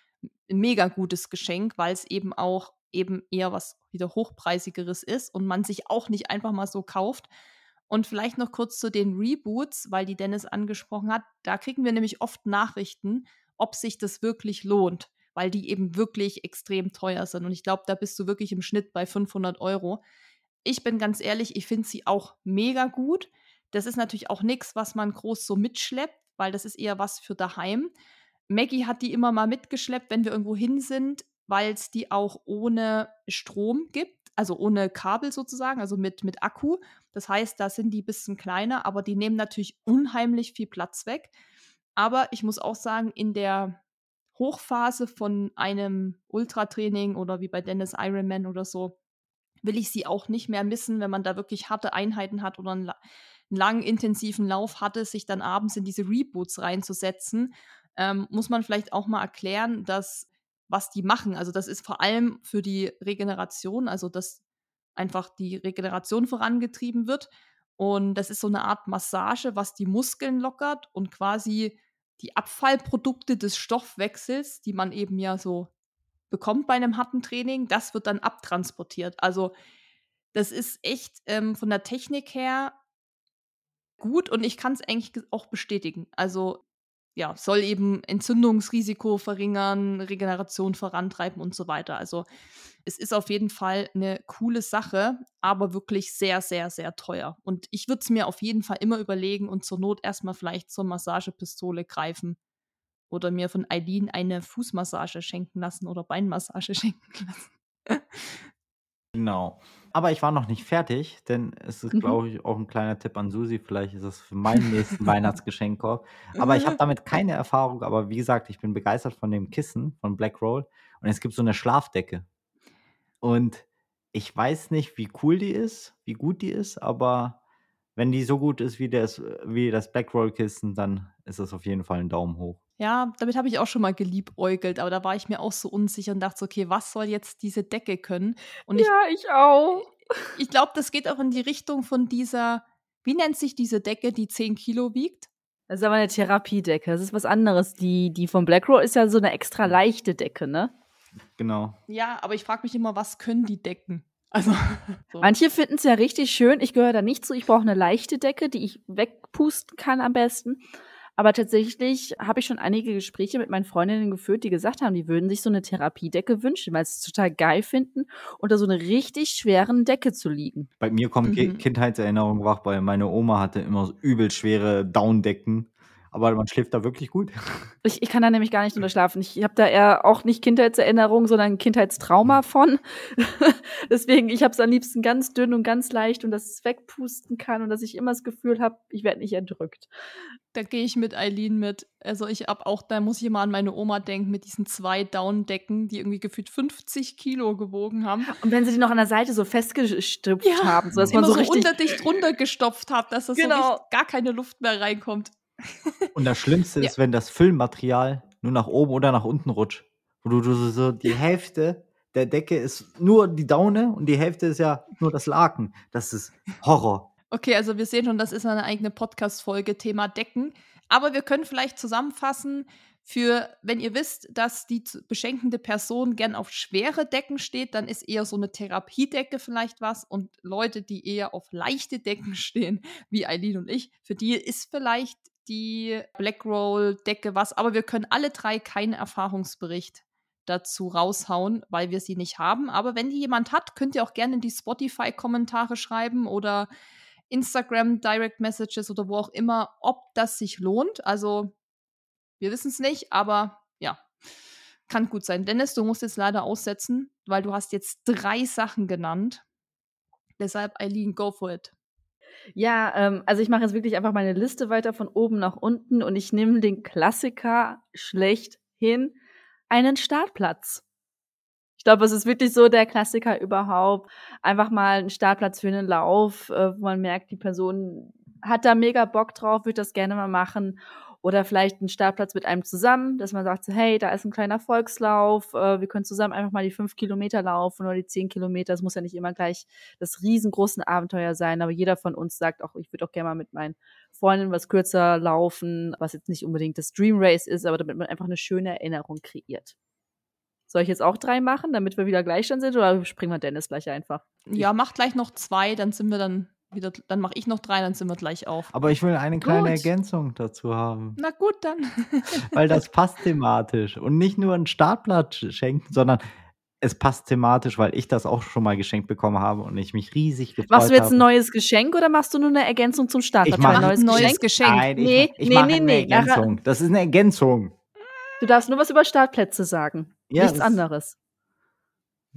ein mega gutes Geschenk, weil es eben auch eben eher was wieder hochpreisigeres ist und man sich auch nicht einfach mal so kauft. Und vielleicht noch kurz zu den Reboots, weil die Dennis angesprochen hat. Da kriegen wir nämlich oft Nachrichten, ob sich das wirklich lohnt, weil die eben wirklich extrem teuer sind. Und ich glaube, da bist du wirklich im Schnitt bei 500 Euro ich bin ganz ehrlich, ich finde sie auch mega gut. Das ist natürlich auch nichts, was man groß so mitschleppt, weil das ist eher was für daheim. Maggie hat die immer mal mitgeschleppt, wenn wir irgendwo hin sind, weil es die auch ohne Strom gibt, also ohne Kabel sozusagen, also mit, mit Akku. Das heißt, da sind die ein bisschen kleiner, aber die nehmen natürlich unheimlich viel Platz weg. Aber ich muss auch sagen, in der Hochphase von einem Ultratraining oder wie bei Dennis Ironman oder so, will ich sie auch nicht mehr missen, wenn man da wirklich harte Einheiten hat oder einen, einen langen, intensiven Lauf hatte, sich dann abends in diese Reboots reinzusetzen. Ähm, muss man vielleicht auch mal erklären, dass was die machen. Also das ist vor allem für die Regeneration, also dass einfach die Regeneration vorangetrieben wird. Und das ist so eine Art Massage, was die Muskeln lockert und quasi die Abfallprodukte des Stoffwechsels, die man eben ja so bekommt bei einem harten Training, das wird dann abtransportiert. Also das ist echt ähm, von der Technik her gut und ich kann es eigentlich auch bestätigen. Also ja, soll eben Entzündungsrisiko verringern, Regeneration vorantreiben und so weiter. Also es ist auf jeden Fall eine coole Sache, aber wirklich sehr, sehr, sehr teuer. Und ich würde es mir auf jeden Fall immer überlegen und zur Not erstmal vielleicht zur Massagepistole greifen oder mir von Eileen eine Fußmassage schenken lassen oder Beinmassage schenken lassen. Genau. Aber ich war noch nicht fertig, denn es ist, mhm. glaube ich, auch ein kleiner Tipp an Susi. Vielleicht ist es für meinen nächsten Weihnachtsgeschenkkorb. Aber ich habe damit keine Erfahrung. Aber wie gesagt, ich bin begeistert von dem Kissen von Black Roll. Und es gibt so eine Schlafdecke. Und ich weiß nicht, wie cool die ist, wie gut die ist, aber wenn die so gut ist wie das, wie das Black Roll Kissen, dann ist das auf jeden Fall ein Daumen hoch. Ja, damit habe ich auch schon mal geliebäugelt, aber da war ich mir auch so unsicher und dachte so, okay, was soll jetzt diese Decke können? Und ich, ja, ich auch. Ich glaube, das geht auch in die Richtung von dieser, wie nennt sich diese Decke, die 10 Kilo wiegt? Das ist aber eine Therapiedecke. Das ist was anderes. Die, die von BlackRock ist ja so eine extra leichte Decke, ne? Genau. Ja, aber ich frage mich immer, was können die Decken? Also, so. Manche finden es ja richtig schön. Ich gehöre da nicht zu. Ich brauche eine leichte Decke, die ich wegpusten kann am besten. Aber tatsächlich habe ich schon einige Gespräche mit meinen Freundinnen geführt, die gesagt haben, die würden sich so eine Therapiedecke wünschen, weil sie es total geil finden, unter so einer richtig schweren Decke zu liegen. Bei mir kommen mhm. Kindheitserinnerungen wach, weil meine Oma hatte immer so übel schwere Downdecken aber man schläft da wirklich gut. Ich, ich kann da nämlich gar nicht drunter schlafen. Ich habe da eher auch nicht Kindheitserinnerungen, sondern Kindheitstrauma hm. von. Deswegen, ich habe es am liebsten ganz dünn und ganz leicht und dass es wegpusten kann und dass ich immer das Gefühl habe, ich werde nicht erdrückt. Da gehe ich mit Eileen mit. Also ich habe auch, da muss ich immer an meine Oma denken, mit diesen zwei Downdecken, die irgendwie gefühlt 50 Kilo gewogen haben. Und wenn sie die noch an der Seite so festgestüpft ja, haben, so dass man so, so richtig unter runtergestopft hat, dass das genau. so gar keine Luft mehr reinkommt. Und das Schlimmste ja. ist, wenn das Füllmaterial nur nach oben oder nach unten rutscht. Wo du, du so die Hälfte der Decke ist nur die Daune und die Hälfte ist ja nur das Laken. Das ist Horror. Okay, also wir sehen schon, das ist eine eigene Podcast-Folge, Thema Decken. Aber wir können vielleicht zusammenfassen, für, wenn ihr wisst, dass die beschenkende Person gern auf schwere Decken steht, dann ist eher so eine Therapiedecke vielleicht was. Und Leute, die eher auf leichte Decken stehen, wie Eileen und ich, für die ist vielleicht die Blackroll-Decke was. Aber wir können alle drei keinen Erfahrungsbericht dazu raushauen, weil wir sie nicht haben. Aber wenn die jemand hat, könnt ihr auch gerne in die Spotify-Kommentare schreiben oder Instagram Direct Messages oder wo auch immer, ob das sich lohnt. Also wir wissen es nicht, aber ja, kann gut sein. Dennis, du musst jetzt leider aussetzen, weil du hast jetzt drei Sachen genannt. Deshalb, Eileen, go for it. Ja, ähm, also ich mache jetzt wirklich einfach meine Liste weiter von oben nach unten und ich nehme den Klassiker schlechthin einen Startplatz. Ich glaube, es ist wirklich so der Klassiker überhaupt. Einfach mal ein Startplatz für einen Lauf, äh, wo man merkt, die Person hat da mega Bock drauf, würde das gerne mal machen. Oder vielleicht ein Startplatz mit einem zusammen, dass man sagt, so, hey, da ist ein kleiner Volkslauf, äh, wir können zusammen einfach mal die fünf Kilometer laufen oder die zehn Kilometer. Es muss ja nicht immer gleich das riesengroße Abenteuer sein, aber jeder von uns sagt auch, ich würde auch gerne mal mit meinen Freundinnen was kürzer laufen, was jetzt nicht unbedingt das Dream Race ist, aber damit man einfach eine schöne Erinnerung kreiert. Soll ich jetzt auch drei machen, damit wir wieder gleich sind, oder springen wir Dennis gleich einfach? Ja, mach gleich noch zwei, dann sind wir dann wieder, dann mache ich noch drei, dann sind wir gleich auf. Aber ich will eine kleine gut. Ergänzung dazu haben. Na gut, dann. Weil das passt thematisch. Und nicht nur ein Startblatt schenken, sondern es passt thematisch, weil ich das auch schon mal geschenkt bekommen habe und ich mich riesig gefreut habe. Machst du jetzt ein neues Geschenk oder machst du nur eine Ergänzung zum Startblatt? Ich mache ein neues, neues Geschenk. Nein, nee, ich, ich nee, mache nee, eine nee. Ergänzung. Das ist eine Ergänzung. Du darfst nur was über Startplätze sagen. Ja, Nichts anderes.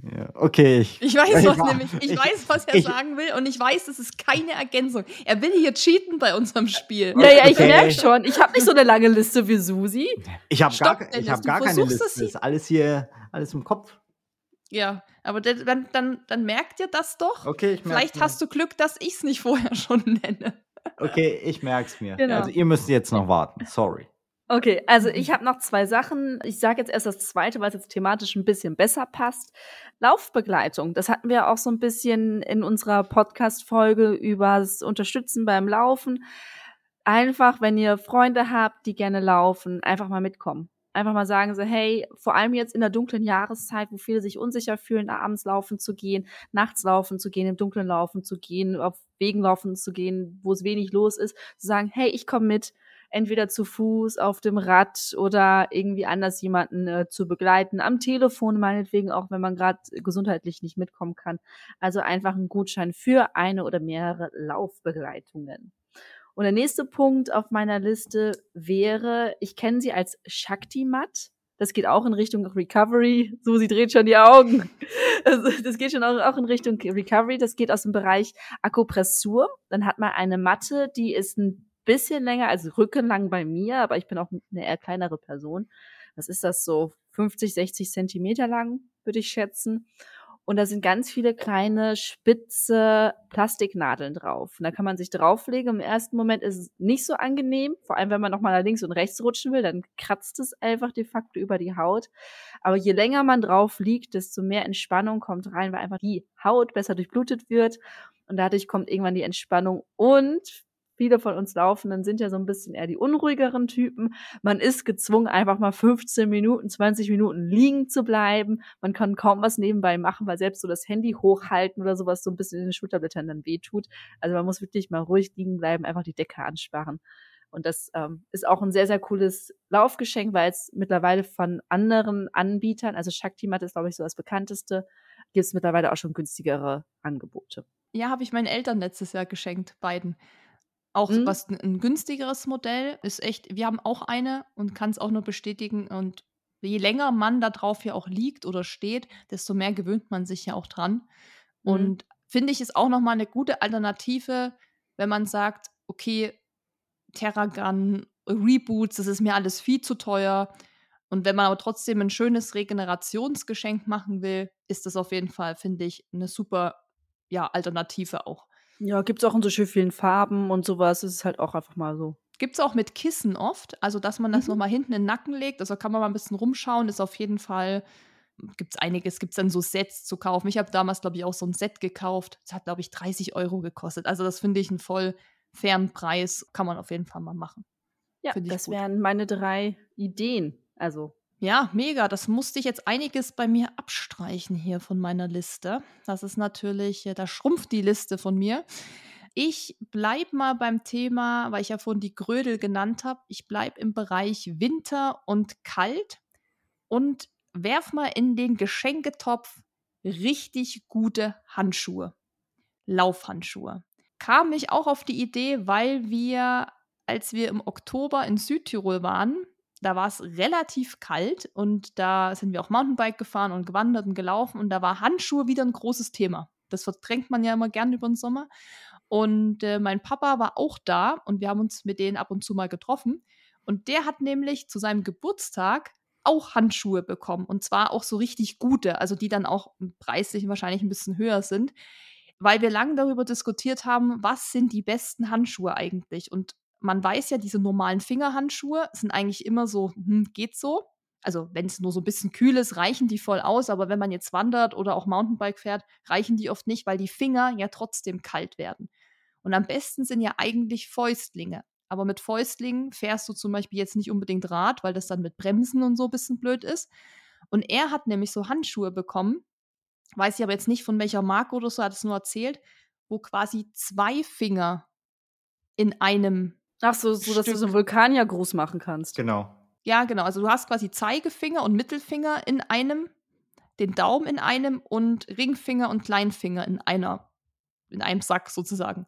Ja, okay. Ich, ich weiß, was nämlich, ich, ich, weiß, was er ich, sagen will und ich weiß, es ist keine Ergänzung. Er will hier cheaten bei unserem Spiel. Ja, ja, ich okay. merke schon. Ich habe nicht so eine lange Liste wie Susi. Ich habe gar, ich hab gar keine Liste. Das ist alles hier, alles im Kopf. Ja, aber dann, dann, dann merkt ihr das doch. Okay, ich merke Vielleicht hast du Glück, dass ich es nicht vorher schon nenne. Okay, ich merke es mir. Genau. Also ihr müsst jetzt noch warten. Sorry. Okay, also ich habe noch zwei Sachen. Ich sage jetzt erst das zweite, weil es jetzt thematisch ein bisschen besser passt. Laufbegleitung, das hatten wir auch so ein bisschen in unserer Podcast-Folge übers Unterstützen beim Laufen. Einfach, wenn ihr Freunde habt, die gerne laufen, einfach mal mitkommen. Einfach mal sagen so, hey, vor allem jetzt in der dunklen Jahreszeit, wo viele sich unsicher fühlen, abends laufen zu gehen, nachts laufen zu gehen, im Dunkeln laufen zu gehen, auf Wegen laufen zu gehen, wo es wenig los ist, zu sagen, hey, ich komme mit, entweder zu Fuß, auf dem Rad oder irgendwie anders jemanden äh, zu begleiten, am Telefon meinetwegen auch, wenn man gerade gesundheitlich nicht mitkommen kann. Also einfach ein Gutschein für eine oder mehrere Laufbegleitungen. Und der nächste Punkt auf meiner Liste wäre, ich kenne sie als Shakti-Mat. Das geht auch in Richtung Recovery. Susi dreht schon die Augen. Das geht schon auch in Richtung Recovery. Das geht aus dem Bereich Akupressur. Dann hat man eine Matte, die ist ein bisschen länger, also rückenlang bei mir, aber ich bin auch eine eher kleinere Person. Was ist das so? 50, 60 Zentimeter lang, würde ich schätzen. Und da sind ganz viele kleine, spitze Plastiknadeln drauf. Und da kann man sich drauflegen. Im ersten Moment ist es nicht so angenehm. Vor allem, wenn man nochmal nach links und rechts rutschen will, dann kratzt es einfach de facto über die Haut. Aber je länger man drauf liegt, desto mehr Entspannung kommt rein, weil einfach die Haut besser durchblutet wird. Und dadurch kommt irgendwann die Entspannung. Und viele von uns Laufenden sind ja so ein bisschen eher die unruhigeren Typen. Man ist gezwungen, einfach mal 15 Minuten, 20 Minuten liegen zu bleiben. Man kann kaum was nebenbei machen, weil selbst so das Handy hochhalten oder sowas so ein bisschen in den Schulterblättern dann wehtut. Also man muss wirklich mal ruhig liegen bleiben, einfach die Decke ansparren. Und das ähm, ist auch ein sehr, sehr cooles Laufgeschenk, weil es mittlerweile von anderen Anbietern, also Shaktimat ist, glaube ich, so das bekannteste, gibt es mittlerweile auch schon günstigere Angebote. Ja, habe ich meinen Eltern letztes Jahr geschenkt, beiden. Auch mhm. was ein günstigeres Modell ist echt, wir haben auch eine und kann es auch nur bestätigen. Und je länger man da drauf ja auch liegt oder steht, desto mehr gewöhnt man sich ja auch dran. Mhm. Und finde ich, ist auch nochmal eine gute Alternative, wenn man sagt, okay, Terragun, Reboots, das ist mir alles viel zu teuer. Und wenn man aber trotzdem ein schönes Regenerationsgeschenk machen will, ist das auf jeden Fall, finde ich, eine super ja, Alternative auch. Ja, gibt's auch in so schön vielen Farben und sowas. Es ist halt auch einfach mal so. Gibt's auch mit Kissen oft, also dass man das mhm. nochmal hinten in den Nacken legt. Also kann man mal ein bisschen rumschauen, ist auf jeden Fall, gibt's einiges, gibt's dann so Sets zu kaufen. Ich habe damals, glaube ich, auch so ein Set gekauft. Das hat, glaube ich, 30 Euro gekostet. Also das finde ich einen voll fairen Preis. Kann man auf jeden Fall mal machen. Ja, das wären meine drei Ideen. Also ja, mega. Das musste ich jetzt einiges bei mir abstreichen hier von meiner Liste. Das ist natürlich, äh, da schrumpft die Liste von mir. Ich bleibe mal beim Thema, weil ich ja vorhin die Grödel genannt habe. Ich bleibe im Bereich Winter und kalt und werf mal in den Geschenketopf richtig gute Handschuhe. Laufhandschuhe. Kam ich auch auf die Idee, weil wir, als wir im Oktober in Südtirol waren, da war es relativ kalt und da sind wir auch Mountainbike gefahren und gewandert und gelaufen und da war Handschuhe wieder ein großes Thema. Das verdrängt man ja immer gern über den Sommer. Und äh, mein Papa war auch da und wir haben uns mit denen ab und zu mal getroffen. Und der hat nämlich zu seinem Geburtstag auch Handschuhe bekommen. Und zwar auch so richtig gute, also die dann auch preislich wahrscheinlich ein bisschen höher sind. Weil wir lange darüber diskutiert haben, was sind die besten Handschuhe eigentlich? Und man weiß ja, diese normalen Fingerhandschuhe sind eigentlich immer so, hm, geht so. Also wenn es nur so ein bisschen kühl ist, reichen die voll aus, aber wenn man jetzt wandert oder auch Mountainbike fährt, reichen die oft nicht, weil die Finger ja trotzdem kalt werden. Und am besten sind ja eigentlich Fäustlinge. Aber mit Fäustlingen fährst du zum Beispiel jetzt nicht unbedingt Rad, weil das dann mit Bremsen und so ein bisschen blöd ist. Und er hat nämlich so Handschuhe bekommen, weiß ich aber jetzt nicht von welcher Marke oder so, hat es nur erzählt, wo quasi zwei Finger in einem. Ach so, so dass du so einen Vulkan ja groß machen kannst. Genau. Ja, genau. Also du hast quasi Zeigefinger und Mittelfinger in einem, den Daumen in einem und Ringfinger und Kleinfinger in einer, in einem Sack sozusagen.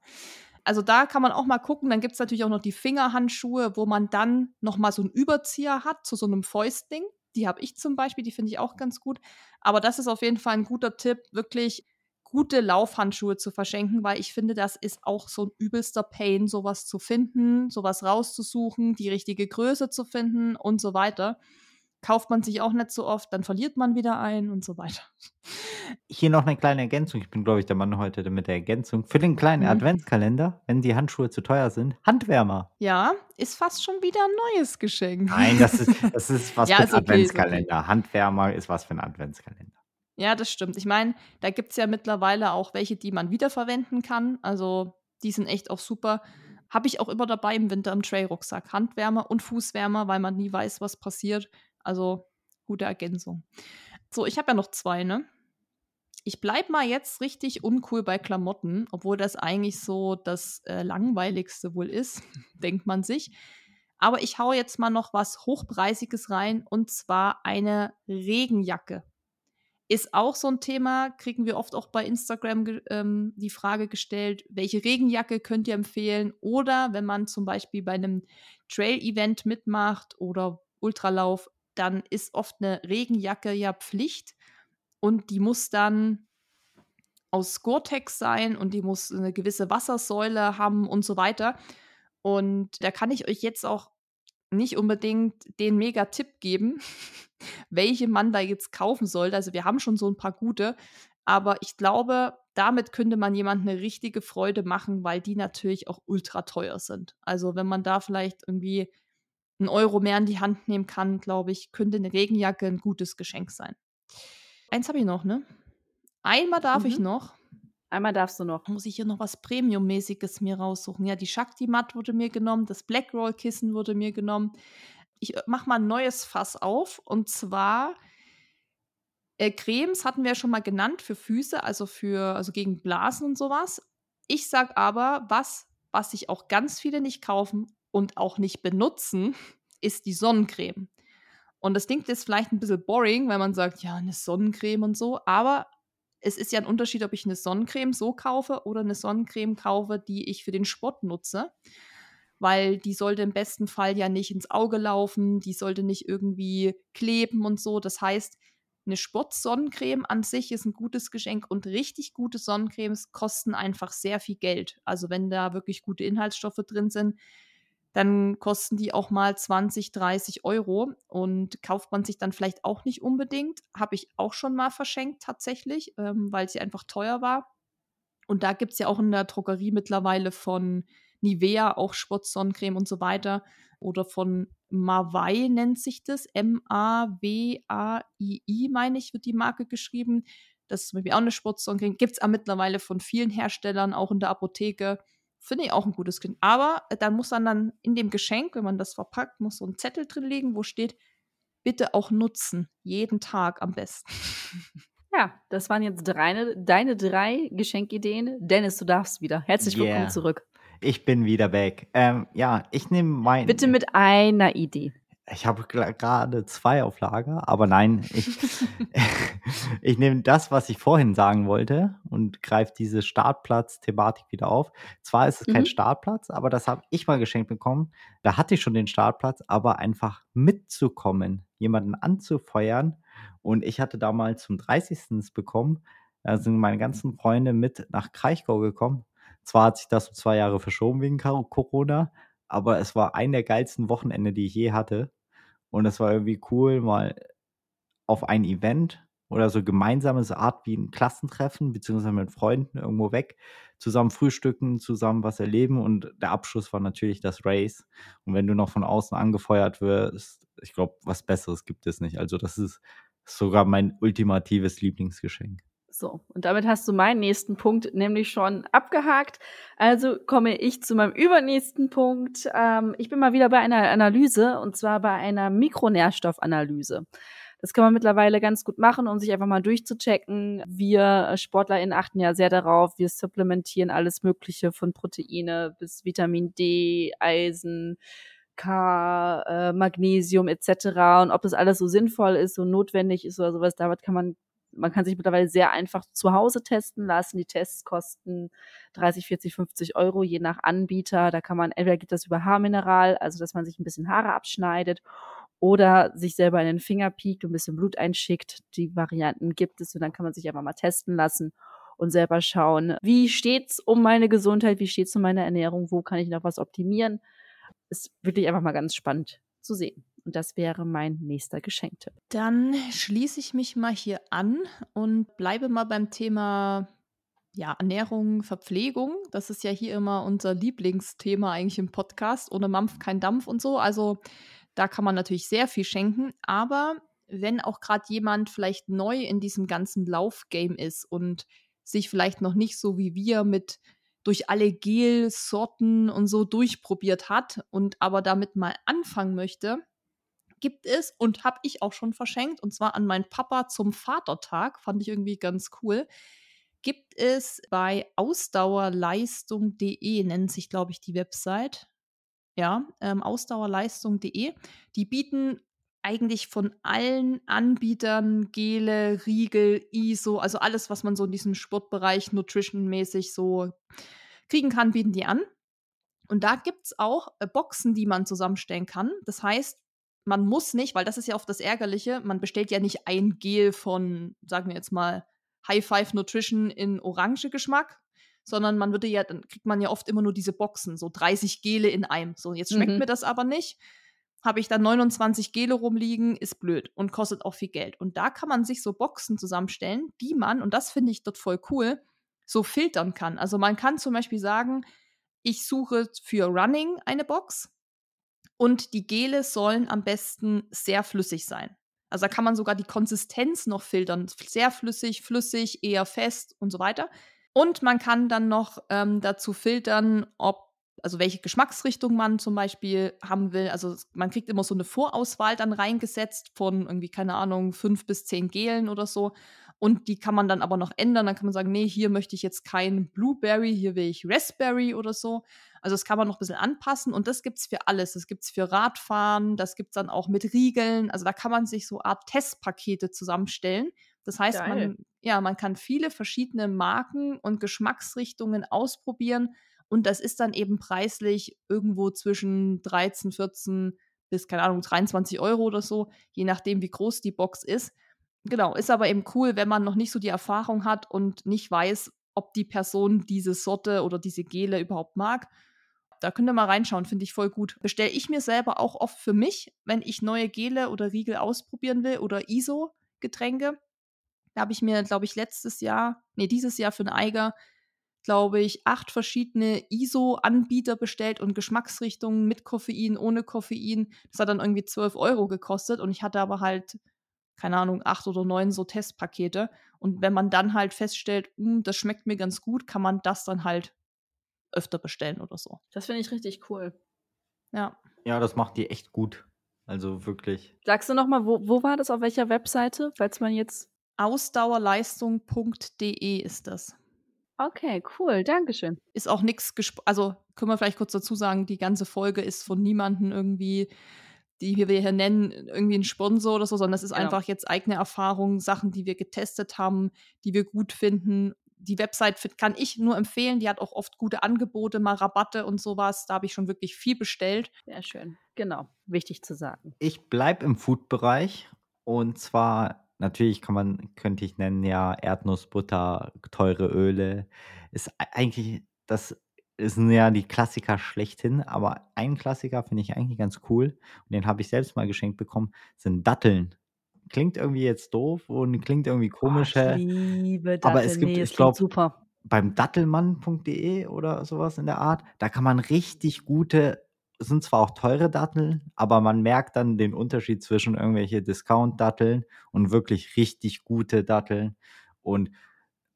Also da kann man auch mal gucken. Dann gibt es natürlich auch noch die Fingerhandschuhe, wo man dann noch mal so einen Überzieher hat zu so einem Fäustling. Die habe ich zum Beispiel, die finde ich auch ganz gut. Aber das ist auf jeden Fall ein guter Tipp, wirklich gute Laufhandschuhe zu verschenken, weil ich finde, das ist auch so ein übelster Pain, sowas zu finden, sowas rauszusuchen, die richtige Größe zu finden und so weiter. Kauft man sich auch nicht so oft, dann verliert man wieder ein und so weiter. Hier noch eine kleine Ergänzung. Ich bin, glaube ich, der Mann heute mit der Ergänzung. Für den kleinen mhm. Adventskalender, wenn die Handschuhe zu teuer sind, Handwärmer. Ja, ist fast schon wieder ein neues Geschenk. Nein, das ist, das ist was ja, für ein okay, Adventskalender. Okay. Handwärmer ist was für ein Adventskalender. Ja, das stimmt. Ich meine, da gibt es ja mittlerweile auch welche, die man wiederverwenden kann. Also die sind echt auch super. Habe ich auch immer dabei im Winter im Trail-Rucksack. Handwärmer und Fußwärmer, weil man nie weiß, was passiert. Also gute Ergänzung. So, ich habe ja noch zwei, ne? Ich bleibe mal jetzt richtig uncool bei Klamotten, obwohl das eigentlich so das äh, langweiligste wohl ist, denkt man sich. Aber ich hau jetzt mal noch was Hochpreisiges rein und zwar eine Regenjacke. Ist auch so ein Thema, kriegen wir oft auch bei Instagram ähm, die Frage gestellt, welche Regenjacke könnt ihr empfehlen? Oder wenn man zum Beispiel bei einem Trail-Event mitmacht oder Ultralauf, dann ist oft eine Regenjacke ja Pflicht und die muss dann aus Gore-Tex sein und die muss eine gewisse Wassersäule haben und so weiter. Und da kann ich euch jetzt auch nicht unbedingt den Mega-Tipp geben, welche man da jetzt kaufen sollte. Also wir haben schon so ein paar gute, aber ich glaube, damit könnte man jemandem eine richtige Freude machen, weil die natürlich auch ultra teuer sind. Also wenn man da vielleicht irgendwie einen Euro mehr in die Hand nehmen kann, glaube ich, könnte eine Regenjacke ein gutes Geschenk sein. Eins habe ich noch, ne? Einmal darf mhm. ich noch. Einmal darfst du noch. Muss ich hier noch was Premium-mäßiges mir raussuchen? Ja, die Shakti-Matt wurde mir genommen, das Blackroll-Kissen wurde mir genommen. Ich äh, mache mal ein neues Fass auf und zwar äh, Cremes hatten wir ja schon mal genannt für Füße, also für also gegen Blasen und sowas. Ich sag aber, was was sich auch ganz viele nicht kaufen und auch nicht benutzen, ist die Sonnencreme. Und das klingt jetzt vielleicht ein bisschen boring, weil man sagt, ja, eine Sonnencreme und so, aber es ist ja ein Unterschied, ob ich eine Sonnencreme so kaufe oder eine Sonnencreme kaufe, die ich für den Sport nutze. Weil die sollte im besten Fall ja nicht ins Auge laufen, die sollte nicht irgendwie kleben und so. Das heißt, eine Sportsonnencreme an sich ist ein gutes Geschenk und richtig gute Sonnencremes kosten einfach sehr viel Geld. Also wenn da wirklich gute Inhaltsstoffe drin sind, dann kosten die auch mal 20, 30 Euro und kauft man sich dann vielleicht auch nicht unbedingt. Habe ich auch schon mal verschenkt tatsächlich, ähm, weil sie einfach teuer war. Und da gibt es ja auch in der Drogerie mittlerweile von Nivea auch Sportsonnencreme und so weiter. Oder von Mawai nennt sich das. M-A-W-A-I-I, meine ich, wird die Marke geschrieben. Das ist zum Beispiel auch eine Sportsonnencreme. Gibt es mittlerweile von vielen Herstellern, auch in der Apotheke. Finde ich auch ein gutes Kind. Aber äh, dann muss dann, dann in dem Geschenk, wenn man das verpackt, muss so ein Zettel drin liegen, wo steht, bitte auch nutzen. Jeden Tag am besten. Ja, das waren jetzt deine, deine drei Geschenkideen. Dennis, du darfst wieder. Herzlich willkommen yeah. zurück. Ich bin wieder weg. Ähm, ja, ich nehme mein. Bitte mit einer Idee. Ich habe gerade zwei auf Lager, aber nein, ich, ich nehme das, was ich vorhin sagen wollte und greife diese Startplatz-Thematik wieder auf. Zwar ist es kein mhm. Startplatz, aber das habe ich mal geschenkt bekommen. Da hatte ich schon den Startplatz, aber einfach mitzukommen, jemanden anzufeuern. Und ich hatte damals zum 30. bekommen. Da sind meine ganzen Freunde mit nach Kraichgau gekommen. Zwar hat sich das um zwei Jahre verschoben wegen Corona, aber es war ein der geilsten Wochenende, die ich je hatte. Und es war irgendwie cool, mal auf ein Event oder so gemeinsames Art wie ein Klassentreffen, beziehungsweise mit Freunden irgendwo weg, zusammen frühstücken, zusammen was erleben und der Abschluss war natürlich das Race. Und wenn du noch von außen angefeuert wirst, ich glaube, was Besseres gibt es nicht. Also das ist sogar mein ultimatives Lieblingsgeschenk. So, und damit hast du meinen nächsten Punkt nämlich schon abgehakt. Also komme ich zu meinem übernächsten Punkt. Ähm, ich bin mal wieder bei einer Analyse und zwar bei einer Mikronährstoffanalyse. Das kann man mittlerweile ganz gut machen, um sich einfach mal durchzuchecken. Wir SportlerInnen achten ja sehr darauf. Wir supplementieren alles Mögliche von Proteine bis Vitamin D, Eisen, K, äh, Magnesium etc. Und ob das alles so sinnvoll ist und notwendig ist oder sowas, damit kann man man kann sich mittlerweile sehr einfach zu Hause testen lassen. Die Tests kosten 30, 40, 50 Euro, je nach Anbieter. Da kann man, entweder geht das über Haarmineral, also dass man sich ein bisschen Haare abschneidet oder sich selber in den Finger piekt und ein bisschen Blut einschickt. Die Varianten gibt es und dann kann man sich einfach mal testen lassen und selber schauen, wie steht's um meine Gesundheit, wie steht's um meine Ernährung, wo kann ich noch was optimieren. Ist wirklich einfach mal ganz spannend zu sehen. Und das wäre mein nächster Geschenktipp. Dann schließe ich mich mal hier an und bleibe mal beim Thema ja, Ernährung, Verpflegung. Das ist ja hier immer unser Lieblingsthema eigentlich im Podcast. Ohne Mampf kein Dampf und so. Also da kann man natürlich sehr viel schenken, aber wenn auch gerade jemand vielleicht neu in diesem ganzen Laufgame ist und sich vielleicht noch nicht so wie wir mit durch alle Gelsorten und so durchprobiert hat und aber damit mal anfangen möchte, gibt es und habe ich auch schon verschenkt und zwar an meinen Papa zum Vatertag, fand ich irgendwie ganz cool. Gibt es bei ausdauerleistung.de, nennt sich glaube ich die Website ja, ähm, ausdauerleistung.de. Die bieten eigentlich von allen Anbietern Gele, Riegel, ISO, also alles, was man so in diesem Sportbereich nutritionmäßig so kriegen kann, bieten die an. Und da gibt es auch äh, Boxen, die man zusammenstellen kann. Das heißt, man muss nicht, weil das ist ja oft das Ärgerliche, man bestellt ja nicht ein Gel von, sagen wir jetzt mal, High Five Nutrition in orange Geschmack, sondern man würde ja, dann kriegt man ja oft immer nur diese Boxen, so 30 Gele in einem. So, jetzt schmeckt mhm. mir das aber nicht. Habe ich dann 29 Gele rumliegen, ist blöd und kostet auch viel Geld. Und da kann man sich so Boxen zusammenstellen, die man, und das finde ich dort voll cool, so filtern kann. Also man kann zum Beispiel sagen, ich suche für Running eine Box und die Gele sollen am besten sehr flüssig sein. Also da kann man sogar die Konsistenz noch filtern. Sehr flüssig, flüssig, eher fest und so weiter. Und man kann dann noch ähm, dazu filtern, ob, also welche Geschmacksrichtung man zum Beispiel haben will. Also man kriegt immer so eine Vorauswahl dann reingesetzt von irgendwie, keine Ahnung, fünf bis zehn Gelen oder so. Und die kann man dann aber noch ändern. Dann kann man sagen, nee, hier möchte ich jetzt kein Blueberry, hier will ich Raspberry oder so. Also das kann man noch ein bisschen anpassen und das gibt es für alles. Das gibt es für Radfahren, das gibt es dann auch mit Riegeln. Also da kann man sich so Art Testpakete zusammenstellen. Das heißt, man, ja, man kann viele verschiedene Marken und Geschmacksrichtungen ausprobieren und das ist dann eben preislich irgendwo zwischen 13, 14 bis, keine Ahnung, 23 Euro oder so, je nachdem, wie groß die Box ist. Genau, ist aber eben cool, wenn man noch nicht so die Erfahrung hat und nicht weiß, ob die Person diese Sorte oder diese Gele überhaupt mag. Da könnt ihr mal reinschauen, finde ich voll gut. Bestelle ich mir selber auch oft für mich, wenn ich neue Gele oder Riegel ausprobieren will oder ISO-Getränke. Da habe ich mir, glaube ich, letztes Jahr, nee, dieses Jahr für einen Eiger, glaube ich, acht verschiedene ISO-Anbieter bestellt und Geschmacksrichtungen mit Koffein, ohne Koffein. Das hat dann irgendwie 12 Euro gekostet und ich hatte aber halt, keine Ahnung, acht oder neun so Testpakete. Und wenn man dann halt feststellt, hm, das schmeckt mir ganz gut, kann man das dann halt öfter bestellen oder so. Das finde ich richtig cool. Ja. Ja, das macht die echt gut. Also wirklich. Sagst du noch mal, wo, wo war das, auf welcher Webseite, falls man jetzt Ausdauerleistung.de ist das. Okay, cool, Dankeschön. Ist auch nichts, also können wir vielleicht kurz dazu sagen, die ganze Folge ist von niemandem irgendwie, die wir hier nennen, irgendwie ein Sponsor oder so, sondern es ist genau. einfach jetzt eigene Erfahrung, Sachen, die wir getestet haben, die wir gut finden. Die Website kann ich nur empfehlen, die hat auch oft gute Angebote, mal Rabatte und sowas. Da habe ich schon wirklich viel bestellt. Sehr schön, genau, wichtig zu sagen. Ich bleibe im Food-Bereich und zwar natürlich kann man könnte ich nennen, ja, Erdnussbutter, teure Öle. Ist eigentlich das sind ja die Klassiker schlechthin, aber ein Klassiker finde ich eigentlich ganz cool und den habe ich selbst mal geschenkt bekommen, sind Datteln. Klingt irgendwie jetzt doof und klingt irgendwie komisch, Oh, ich liebe Aber Datteln. es gibt, Ne, ich es glaube, super. beim dattelmann.de oder sowas in der Art, da kann man richtig gute, sind zwar auch teure Datteln, aber man merkt dann den Unterschied zwischen irgendwelche Discount-Datteln und wirklich richtig gute Datteln. Und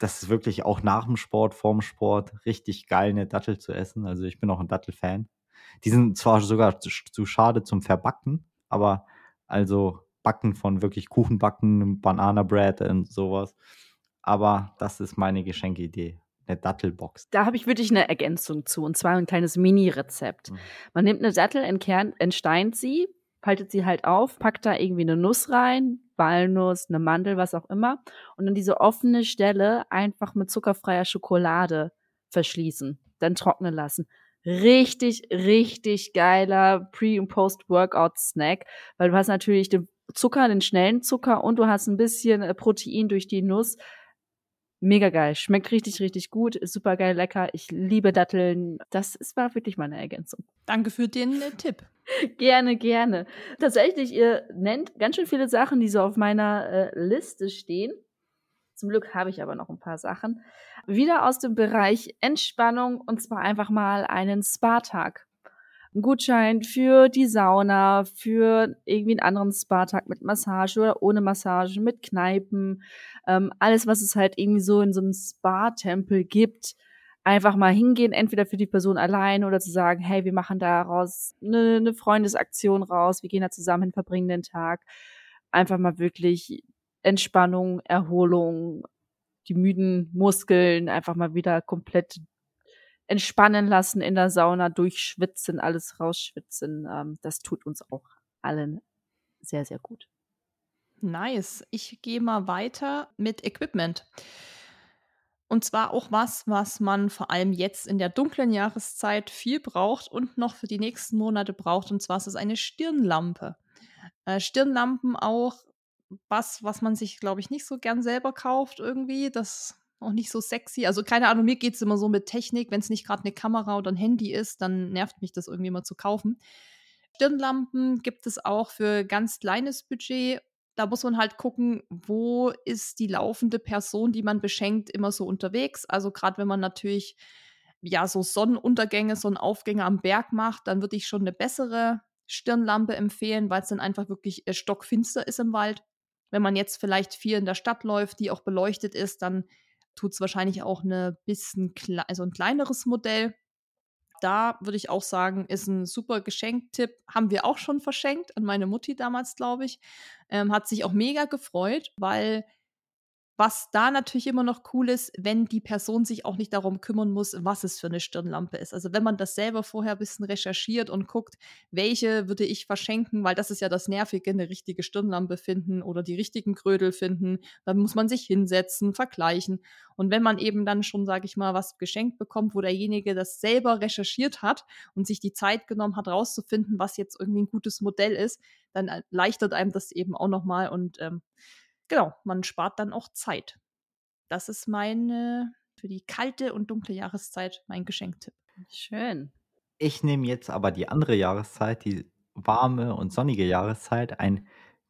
das ist wirklich auch nach dem Sport, vorm Sport, richtig geil, eine Dattel zu essen. Also ich bin auch ein Dattel-Fan. Die sind zwar sogar zu, zu schade zum Verbacken, aber also Backen von wirklich Kuchenbacken, Banana Bread und sowas. Aber das ist meine Geschenkidee. Eine Dattelbox. Da habe ich wirklich eine Ergänzung zu, und zwar ein kleines Mini-Rezept. Mhm. Man nimmt eine Dattel, entkernt, entsteint sie, faltet sie halt auf, packt da irgendwie eine Nuss rein, Walnuss, eine Mandel, was auch immer, und dann diese offene Stelle einfach mit zuckerfreier Schokolade verschließen, dann trocknen lassen. Richtig, richtig geiler Pre- und Post-Workout-Snack, weil du hast natürlich den Zucker, den schnellen Zucker und du hast ein bisschen äh, Protein durch die Nuss. Mega geil. Schmeckt richtig, richtig gut. Ist super geil, lecker. Ich liebe Datteln. Das ist, war wirklich meine Ergänzung. Danke für den äh, Tipp. Gerne, gerne. Tatsächlich, ihr nennt ganz schön viele Sachen, die so auf meiner äh, Liste stehen. Zum Glück habe ich aber noch ein paar Sachen. Wieder aus dem Bereich Entspannung und zwar einfach mal einen Spa-Tag. Ein Gutschein für die Sauna, für irgendwie einen anderen Spa-Tag mit Massage oder ohne Massage, mit Kneipen. Ähm, alles, was es halt irgendwie so in so einem Spa-Tempel gibt einfach mal hingehen, entweder für die Person allein oder zu sagen, hey, wir machen daraus eine, eine Freundesaktion raus, wir gehen da zusammen hin, verbringen den Tag. Einfach mal wirklich Entspannung, Erholung, die müden Muskeln einfach mal wieder komplett entspannen lassen in der Sauna, durchschwitzen, alles rausschwitzen. Ähm, das tut uns auch allen sehr, sehr gut. Nice. Ich gehe mal weiter mit Equipment. Und zwar auch was, was man vor allem jetzt in der dunklen Jahreszeit viel braucht und noch für die nächsten Monate braucht. Und zwar ist es eine Stirnlampe. Äh, Stirnlampen auch was, was man sich, glaube ich, nicht so gern selber kauft irgendwie. Das auch nicht so sexy. Also keine Ahnung, mir geht es immer so mit Technik. Wenn es nicht gerade eine Kamera oder ein Handy ist, dann nervt mich das irgendwie mal zu kaufen. Stirnlampen gibt es auch für ganz kleines Budget da muss man halt gucken, wo ist die laufende Person, die man beschenkt, immer so unterwegs. Also gerade wenn man natürlich ja so Sonnenuntergänge, Sonnenaufgänge am Berg macht, dann würde ich schon eine bessere Stirnlampe empfehlen, weil es dann einfach wirklich äh, stockfinster ist im Wald. Wenn man jetzt vielleicht viel in der Stadt läuft, die auch beleuchtet ist, dann tut es wahrscheinlich auch eine bisschen also ein kleineres Modell da würde ich auch sagen, ist ein super Geschenktipp. Haben wir auch schon verschenkt an meine Mutti damals, glaube ich. Ähm, hat sich auch mega gefreut, weil was da natürlich immer noch cool ist, wenn die Person sich auch nicht darum kümmern muss, was es für eine Stirnlampe ist. Also wenn man das selber vorher ein bisschen recherchiert und guckt, welche würde ich verschenken, weil das ist ja das Nervige, eine richtige Stirnlampe finden oder die richtigen Krödel finden. Dann muss man sich hinsetzen, vergleichen. Und wenn man eben dann schon, sage ich mal, was geschenkt bekommt, wo derjenige das selber recherchiert hat und sich die Zeit genommen hat, rauszufinden, was jetzt irgendwie ein gutes Modell ist, dann erleichtert einem das eben auch nochmal und ähm, genau, man spart dann auch Zeit. Das ist meine für die kalte und dunkle Jahreszeit mein Geschenktipp. Schön. Ich nehme jetzt aber die andere Jahreszeit, die warme und sonnige Jahreszeit, ein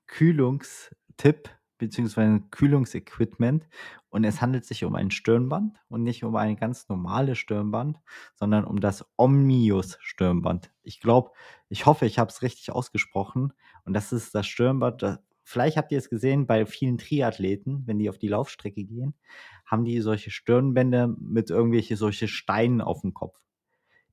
Kühlungstipp bzw. ein Kühlungsequipment. Und es handelt sich um ein Stirnband und nicht um ein ganz normales Stirnband, sondern um das Omnius Stirnband. Ich glaube, ich hoffe, ich habe es richtig ausgesprochen. Und das ist das Stirnband, das vielleicht habt ihr es gesehen bei vielen Triathleten, wenn die auf die Laufstrecke gehen, haben die solche Stirnbänder mit irgendwelche solche Steinen auf dem Kopf.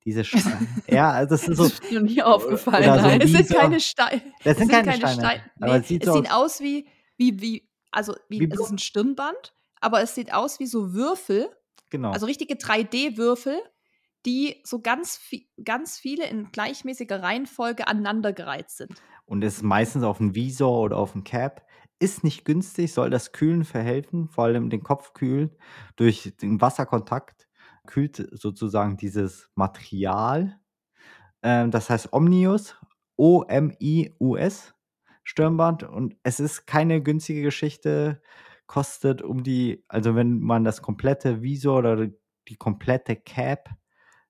Diese Steine. ja, also das ist so. Das ist mir nie aufgefallen. So nein. Es sind keine Steine. Das sind keine Steine, aber Nee, es sieht es sieht aus wie, wie, wie, also wie, Wie es ist ein Stirnband, aber es sieht aus wie so Würfel, Genau. also richtige 3D-Würfel, die so ganz, ganz viele in gleichmäßiger Reihenfolge aneinandergereiht sind. Und ist meistens auf dem Visor oder auf dem Cap. Ist nicht günstig, soll das Kühlen verhelfen, vor allem den Kopf kühlen. Durch den Wasserkontakt kühlt sozusagen dieses Material. Ähm, das heißt Omnius, O-M-I-U-S, Stirnband. Und es ist keine günstige Geschichte, kostet um die, also wenn man das komplette Visor oder die komplette Cap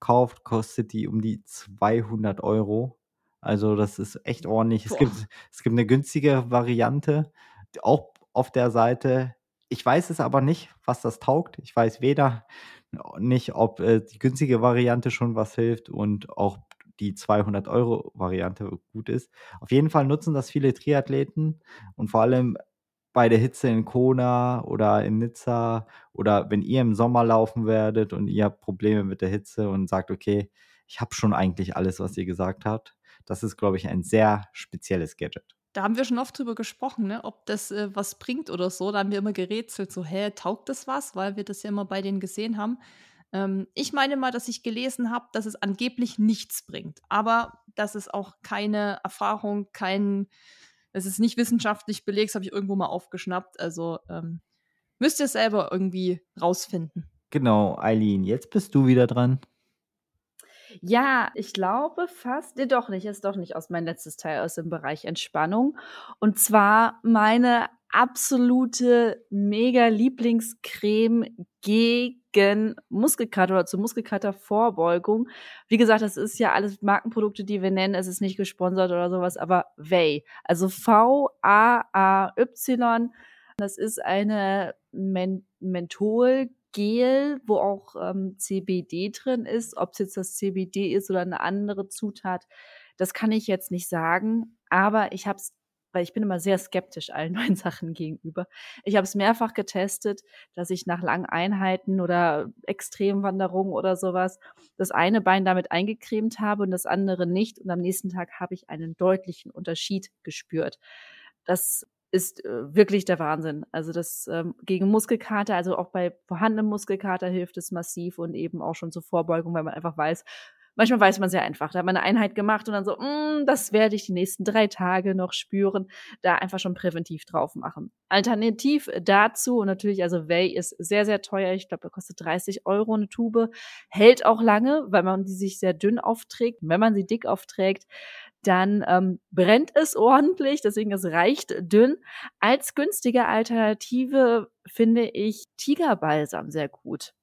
kauft, kostet die um die 200 Euro. Also das ist echt ordentlich. Es gibt, es gibt eine günstige Variante, auch auf der Seite. Ich weiß es aber nicht, was das taugt. Ich weiß weder nicht, ob äh, die günstige Variante schon was hilft und auch die 200-Euro-Variante gut ist. Auf jeden Fall nutzen das viele Triathleten und vor allem bei der Hitze in Kona oder in Nizza oder wenn ihr im Sommer laufen werdet und ihr habt Probleme mit der Hitze und sagt, okay, ich habe schon eigentlich alles, was ihr gesagt habt. Das ist, glaube ich, ein sehr spezielles Gadget. Da haben wir schon oft drüber gesprochen, ne? ob das äh, was bringt oder so. Da haben wir immer gerätselt, so, hä, taugt das was? Weil wir das ja immer bei denen gesehen haben. Ähm, ich meine mal, dass ich gelesen habe, dass es angeblich nichts bringt. Aber das ist auch keine Erfahrung, kein, es ist nicht wissenschaftlich belegt, das habe ich irgendwo mal aufgeschnappt. Also ähm, müsst ihr selber irgendwie rausfinden. Genau, Eileen, jetzt bist du wieder dran. Ja, ich glaube fast, nee, doch nicht, ist doch nicht aus meinem letztes Teil aus dem Bereich Entspannung. Und zwar meine absolute mega Lieblingscreme gegen Muskelkater oder zur Muskelkater-Vorbeugung. Wie gesagt, das ist ja alles Markenprodukte, die wir nennen. Es ist nicht gesponsert oder sowas, aber Way. Also V-A-A-Y. Das ist eine Men Menthol Gel, wo auch ähm, CBD drin ist. Ob es jetzt das CBD ist oder eine andere Zutat, das kann ich jetzt nicht sagen. Aber ich habe es, weil ich bin immer sehr skeptisch allen neuen Sachen gegenüber. Ich habe es mehrfach getestet, dass ich nach langen Einheiten oder Extremwanderungen oder sowas das eine Bein damit eingecremt habe und das andere nicht. Und am nächsten Tag habe ich einen deutlichen Unterschied gespürt. Das ist äh, wirklich der Wahnsinn. Also das ähm, gegen Muskelkater, also auch bei vorhandenem Muskelkater hilft es massiv und eben auch schon zur Vorbeugung, weil man einfach weiß, manchmal weiß man sehr einfach, da hat man eine Einheit gemacht und dann so, mm, das werde ich die nächsten drei Tage noch spüren, da einfach schon präventiv drauf machen. Alternativ dazu und natürlich, also Way ist sehr, sehr teuer. Ich glaube, da kostet 30 Euro eine Tube, hält auch lange, weil man die sich sehr dünn aufträgt. Wenn man sie dick aufträgt, dann ähm, brennt es ordentlich, deswegen es reicht dünn. Als günstige Alternative finde ich Tigerbalsam sehr gut.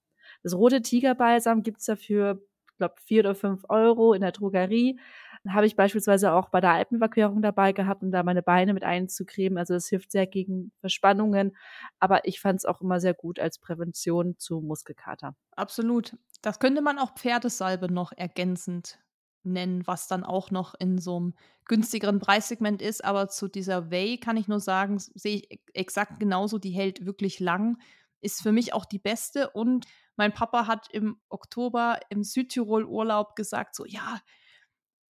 Das rote Tigerbalsam gibt's dafür, glaube, vier oder fünf Euro in der Drogerie. Habe ich beispielsweise auch bei der Alpenüberquerung dabei gehabt, um da meine Beine mit einzucremen. Also es hilft sehr gegen Verspannungen, aber ich fand es auch immer sehr gut als Prävention zu Muskelkater. Absolut. Das könnte man auch Pferdesalbe noch ergänzend nennen, was dann auch noch in so einem günstigeren Preissegment ist. Aber zu dieser Way kann ich nur sagen, sehe ich exakt genauso, die hält wirklich lang, ist für mich auch die beste. Und mein Papa hat im Oktober im Südtirol Urlaub gesagt, so ja,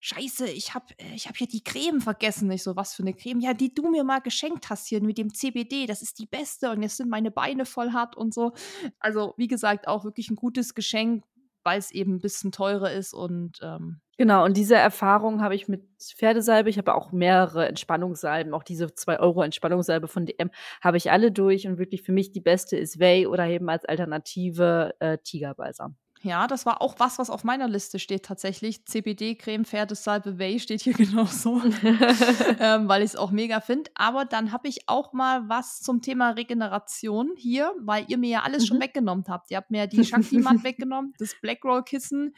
Scheiße, ich habe ich hab hier die Creme vergessen. Ich so, was für eine Creme? Ja, die du mir mal geschenkt hast hier mit dem CBD, das ist die beste und jetzt sind meine Beine voll hart und so. Also, wie gesagt, auch wirklich ein gutes Geschenk, weil es eben ein bisschen teurer ist und ähm, Genau, und diese Erfahrung habe ich mit Pferdesalbe. Ich habe auch mehrere Entspannungssalben, auch diese 2 Euro Entspannungssalbe von DM habe ich alle durch und wirklich für mich die beste ist Way oder eben als Alternative äh, Tigerbalsam. Ja, das war auch was, was auf meiner Liste steht tatsächlich. CBD-Creme, Pferdesalbe, Way steht hier genauso, ähm, weil ich es auch mega finde. Aber dann habe ich auch mal was zum Thema Regeneration hier, weil ihr mir ja alles mhm. schon weggenommen habt. Ihr habt mir die Shakti-Mat weggenommen, das Blackroll-Kissen,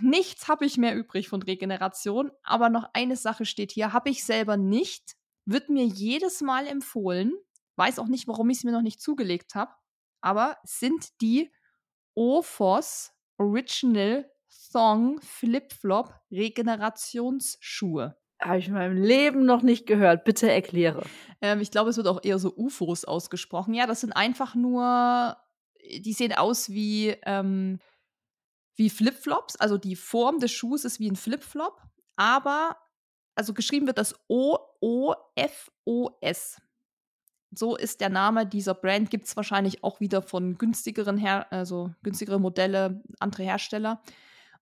Nichts habe ich mehr übrig von Regeneration, aber noch eine Sache steht hier, habe ich selber nicht, wird mir jedes Mal empfohlen, weiß auch nicht, warum ich es mir noch nicht zugelegt habe, aber sind die Ophos Original Thong Flip-Flop Regenerationsschuhe. Habe ich in meinem Leben noch nicht gehört. Bitte erkläre. Ähm, ich glaube, es wird auch eher so UFOs ausgesprochen. Ja, das sind einfach nur, die sehen aus wie ähm, wie Flipflops. Also die Form des Schuhs ist wie ein Flipflop, aber also geschrieben wird das O-O-F-O-S. So ist der Name dieser Brand. Gibt es wahrscheinlich auch wieder von günstigeren, Her also günstigere Modelle, andere Hersteller.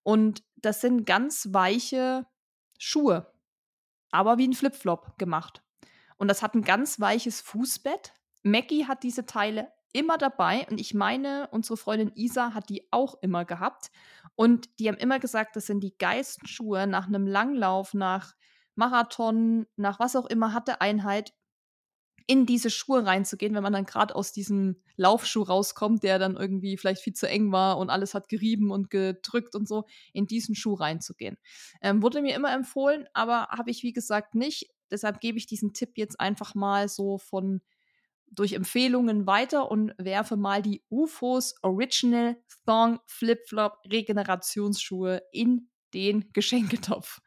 Und das sind ganz weiche Schuhe, aber wie ein Flipflop gemacht. Und das hat ein ganz weiches Fußbett. Mackie hat diese Teile immer dabei und ich meine, unsere Freundin Isa hat die auch immer gehabt und die haben immer gesagt, das sind die geilsten Schuhe nach einem Langlauf, nach Marathon, nach was auch immer, hatte Einheit. In diese Schuhe reinzugehen, wenn man dann gerade aus diesem Laufschuh rauskommt, der dann irgendwie vielleicht viel zu eng war und alles hat gerieben und gedrückt und so, in diesen Schuh reinzugehen. Ähm, wurde mir immer empfohlen, aber habe ich wie gesagt nicht. Deshalb gebe ich diesen Tipp jetzt einfach mal so von durch Empfehlungen weiter und werfe mal die UFOs Original Thong Flip Flop Regenerationsschuhe in den Geschenketopf.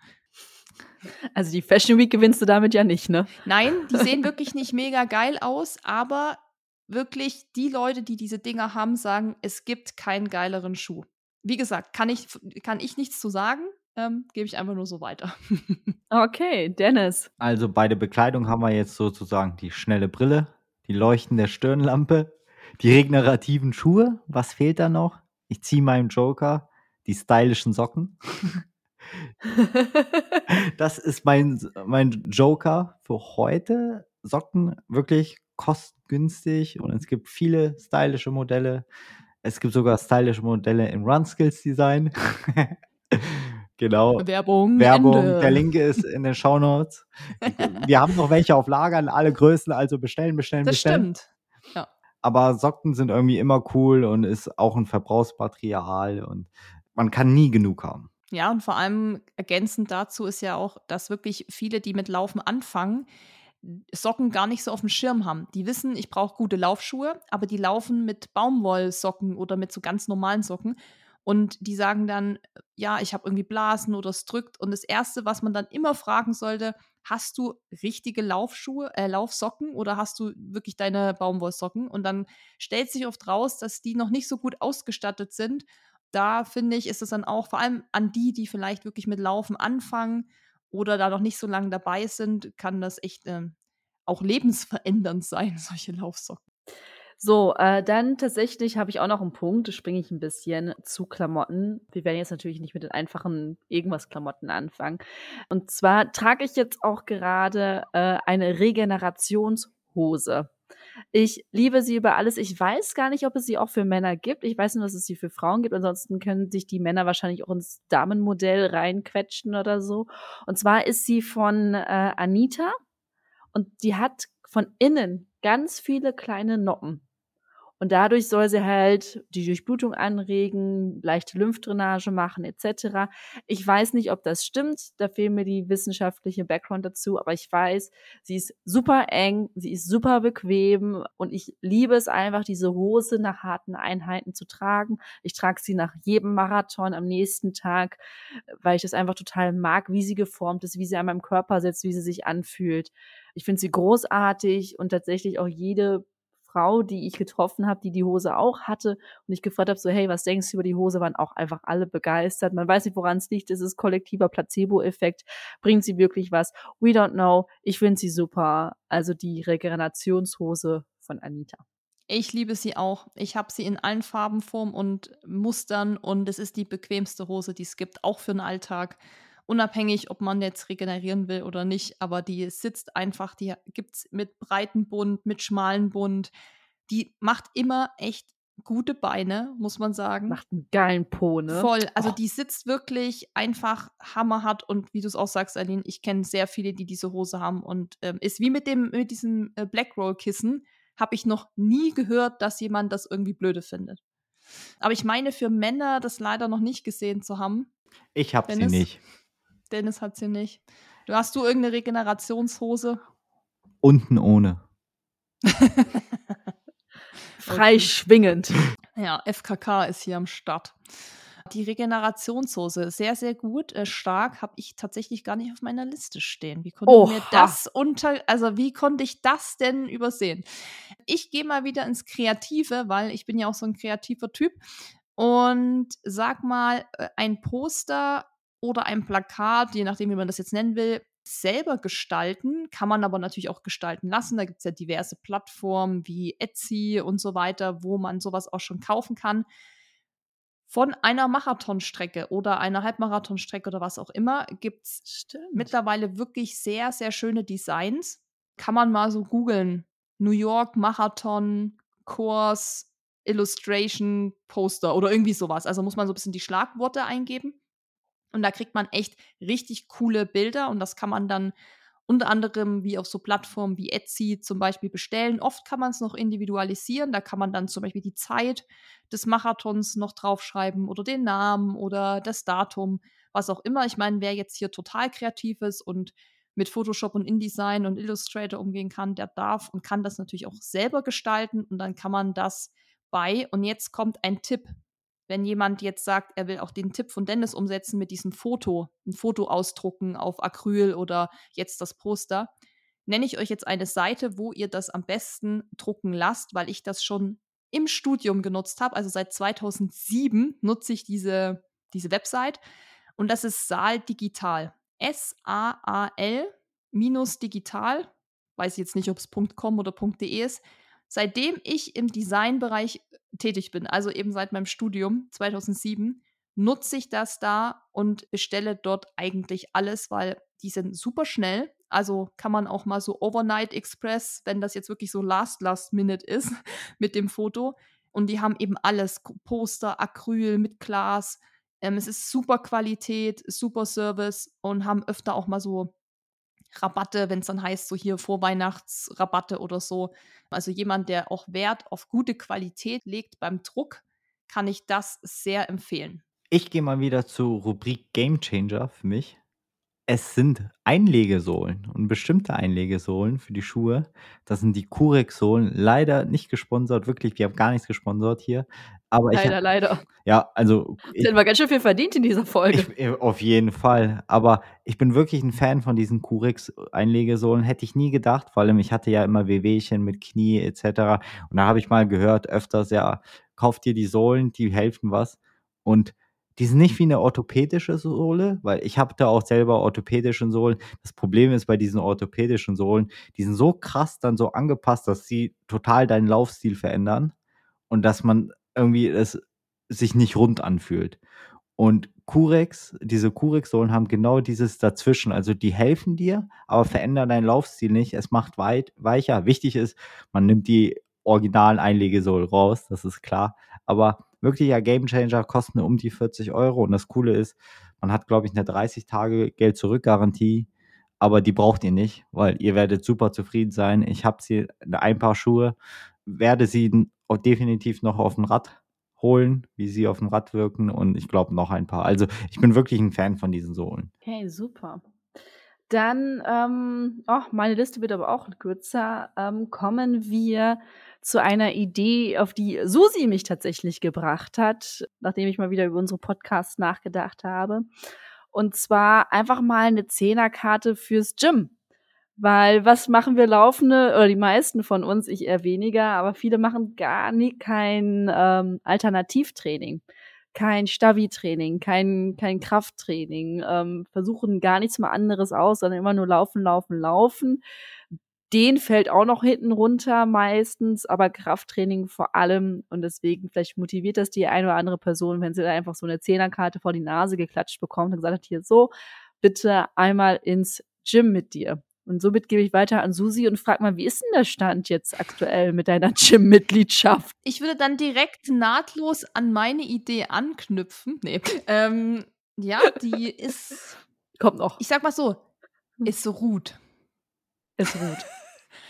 Also die Fashion Week gewinnst du damit ja nicht, ne? Nein, die sehen wirklich nicht mega geil aus, aber wirklich die Leute, die diese Dinger haben, sagen, es gibt keinen geileren Schuh. Wie gesagt, kann ich, kann ich nichts zu sagen, ähm, gebe ich einfach nur so weiter. okay, Dennis. Also bei der Bekleidung haben wir jetzt sozusagen die schnelle Brille, die leuchtende Stirnlampe, die regenerativen Schuhe. Was fehlt da noch? Ich ziehe meinen Joker, die stylischen Socken. das ist mein, mein Joker für heute. Socken wirklich kostengünstig und es gibt viele stylische Modelle. Es gibt sogar stylische Modelle im Run Skills Design. genau. Werbung. Werbung. Ende. Der Link ist in den Show Notes. Wir haben noch welche auf Lager in alle Größen, also bestellen, bestellen, Das bestellen. stimmt. Ja. Aber Socken sind irgendwie immer cool und ist auch ein Verbrauchsmaterial und man kann nie genug haben. Ja, und vor allem ergänzend dazu ist ja auch, dass wirklich viele, die mit Laufen anfangen, Socken gar nicht so auf dem Schirm haben. Die wissen, ich brauche gute Laufschuhe, aber die laufen mit Baumwollsocken oder mit so ganz normalen Socken. Und die sagen dann, ja, ich habe irgendwie Blasen oder es drückt. Und das Erste, was man dann immer fragen sollte, hast du richtige Laufschuhe, äh, Laufsocken oder hast du wirklich deine Baumwollsocken? Und dann stellt sich oft raus, dass die noch nicht so gut ausgestattet sind. Da finde ich, ist es dann auch vor allem an die, die vielleicht wirklich mit Laufen anfangen oder da noch nicht so lange dabei sind, kann das echt äh, auch lebensverändernd sein, solche Laufsocken. So, äh, dann tatsächlich habe ich auch noch einen Punkt, da springe ich ein bisschen zu Klamotten. Wir werden jetzt natürlich nicht mit den einfachen irgendwas-Klamotten anfangen. Und zwar trage ich jetzt auch gerade äh, eine Regenerationshose. Ich liebe sie über alles. Ich weiß gar nicht, ob es sie auch für Männer gibt. Ich weiß nur, dass es sie für Frauen gibt. Ansonsten können sich die Männer wahrscheinlich auch ins Damenmodell reinquetschen oder so. Und zwar ist sie von äh, Anita und die hat von innen ganz viele kleine Noppen. Und dadurch soll sie halt die Durchblutung anregen, leichte Lymphdrainage machen etc. Ich weiß nicht, ob das stimmt, da fehlt mir die wissenschaftliche Background dazu, aber ich weiß, sie ist super eng, sie ist super bequem und ich liebe es einfach, diese Hose nach harten Einheiten zu tragen. Ich trage sie nach jedem Marathon am nächsten Tag, weil ich das einfach total mag, wie sie geformt ist, wie sie an meinem Körper sitzt, wie sie sich anfühlt. Ich finde sie großartig und tatsächlich auch jede Frau, die ich getroffen habe, die die Hose auch hatte und ich gefragt habe, so hey, was denkst du über die Hose, waren auch einfach alle begeistert. Man weiß nicht, woran es liegt, es ist kollektiver Placebo-Effekt. Bringt sie wirklich was? We don't know. Ich finde sie super. Also die Regenerationshose von Anita. Ich liebe sie auch. Ich habe sie in allen Farben, Formen und Mustern und es ist die bequemste Hose, die es gibt, auch für den Alltag unabhängig, ob man jetzt regenerieren will oder nicht, aber die sitzt einfach, die gibt es mit breiten Bund, mit schmalen Bund. Die macht immer echt gute Beine, muss man sagen. Macht einen geilen Po, ne? Voll. Also oh. die sitzt wirklich einfach hammerhart und wie du es auch sagst, Aline, ich kenne sehr viele, die diese Hose haben und ähm, ist wie mit dem mit diesem äh, Blackroll Kissen, habe ich noch nie gehört, dass jemand das irgendwie blöde findet. Aber ich meine für Männer das leider noch nicht gesehen zu haben. Ich habe sie nicht. Dennis hat sie nicht. Du hast du irgendeine Regenerationshose? Unten ohne. Frei schwingend. Ja, FKK ist hier am Start. Die Regenerationshose, sehr, sehr gut, äh, stark, habe ich tatsächlich gar nicht auf meiner Liste stehen. Wie konnte Oha. mir das unter, also wie konnte ich das denn übersehen? Ich gehe mal wieder ins Kreative, weil ich bin ja auch so ein kreativer Typ und sag mal, äh, ein Poster oder ein Plakat, je nachdem, wie man das jetzt nennen will, selber gestalten, kann man aber natürlich auch gestalten lassen. Da gibt es ja diverse Plattformen wie Etsy und so weiter, wo man sowas auch schon kaufen kann. Von einer Marathonstrecke oder einer Halbmarathonstrecke oder was auch immer gibt es mittlerweile wirklich sehr, sehr schöne Designs. Kann man mal so googeln. New York Marathon Kurs Illustration Poster oder irgendwie sowas. Also muss man so ein bisschen die Schlagworte eingeben. Und da kriegt man echt richtig coole Bilder und das kann man dann unter anderem wie auf so Plattformen wie Etsy zum Beispiel bestellen. Oft kann man es noch individualisieren. Da kann man dann zum Beispiel die Zeit des Marathons noch draufschreiben oder den Namen oder das Datum, was auch immer. Ich meine, wer jetzt hier total kreativ ist und mit Photoshop und InDesign und Illustrator umgehen kann, der darf und kann das natürlich auch selber gestalten und dann kann man das bei. Und jetzt kommt ein Tipp. Wenn jemand jetzt sagt, er will auch den Tipp von Dennis umsetzen mit diesem Foto, ein Foto ausdrucken auf Acryl oder jetzt das Poster, nenne ich euch jetzt eine Seite, wo ihr das am besten drucken lasst, weil ich das schon im Studium genutzt habe. Also seit 2007 nutze ich diese, diese Website und das ist Saal Digital. S-A-A-L minus digital. Weiß ich jetzt nicht, ob es .com oder .de ist. Seitdem ich im Designbereich tätig bin, also eben seit meinem Studium 2007, nutze ich das da und bestelle dort eigentlich alles, weil die sind super schnell. Also kann man auch mal so Overnight Express, wenn das jetzt wirklich so Last Last Minute ist mit dem Foto. Und die haben eben alles, Poster, Acryl mit Glas. Ähm, es ist super Qualität, super Service und haben öfter auch mal so Rabatte, wenn es dann heißt, so hier Vorweihnachtsrabatte oder so. Also jemand, der auch Wert auf gute Qualität legt beim Druck, kann ich das sehr empfehlen. Ich gehe mal wieder zur Rubrik Game Changer für mich. Es sind Einlegesohlen und bestimmte Einlegesohlen für die Schuhe. Das sind die Kurex-Sohlen. Leider nicht gesponsert, wirklich, wir haben gar nichts gesponsert hier. Aber ich Leider, leider. ja, also ich, haben wir ganz schön viel verdient in dieser Folge. ich, äh, auf jeden Fall. Aber ich bin wirklich ein Fan von diesen Kurex-Einlegesohlen. Hätte ich nie gedacht. Vor allem, ich hatte ja immer Wehwehchen mit Knie etc. Und da habe ich mal gehört, öfters, ja, kauft dir die Sohlen, die helfen was. Und die sind nicht wie eine orthopädische Sohle, weil ich habe da auch selber orthopädische Sohlen. Das Problem ist bei diesen orthopädischen Sohlen, die sind so krass dann so angepasst, dass sie total deinen Laufstil verändern und dass man irgendwie es sich nicht rund anfühlt. Und Curex, diese Curex-Sohlen haben genau dieses dazwischen. Also die helfen dir, aber verändern deinen Laufstil nicht. Es macht weit, weicher. Wichtig ist, man nimmt die originalen Einlegesohlen raus, das ist klar. Aber wirklicher Gamechanger kosten um die 40 Euro. Und das Coole ist, man hat, glaube ich, eine 30 Tage Geld-Zurück-Garantie. Aber die braucht ihr nicht, weil ihr werdet super zufrieden sein. Ich habe sie ein paar Schuhe, werde sie definitiv noch auf dem Rad holen, wie sie auf dem Rad wirken und ich glaube noch ein paar. Also ich bin wirklich ein Fan von diesen Sohlen. Okay, super. Dann, ähm, oh, meine Liste wird aber auch kürzer. Ähm, kommen wir zu einer Idee, auf die Susi mich tatsächlich gebracht hat, nachdem ich mal wieder über unsere Podcasts nachgedacht habe. Und zwar einfach mal eine Zehnerkarte fürs Gym. Weil was machen wir Laufende, oder die meisten von uns, ich eher weniger, aber viele machen gar nie kein ähm, Alternativtraining, kein Stavi-Training, kein, kein Krafttraining, ähm, versuchen gar nichts mehr anderes aus, sondern immer nur laufen, laufen, laufen. Den fällt auch noch hinten runter meistens, aber Krafttraining vor allem. Und deswegen, vielleicht motiviert das die eine oder andere Person, wenn sie da einfach so eine Zehnerkarte vor die Nase geklatscht bekommt und gesagt hat, hier so, bitte einmal ins Gym mit dir. Und somit gebe ich weiter an Susi und frage mal, wie ist denn der Stand jetzt aktuell mit deiner Gym-Mitgliedschaft? Ich würde dann direkt nahtlos an meine Idee anknüpfen. Nee. Ähm, ja, die ist. Kommt noch. Ich sag mal so, ist ruht. Es ruht.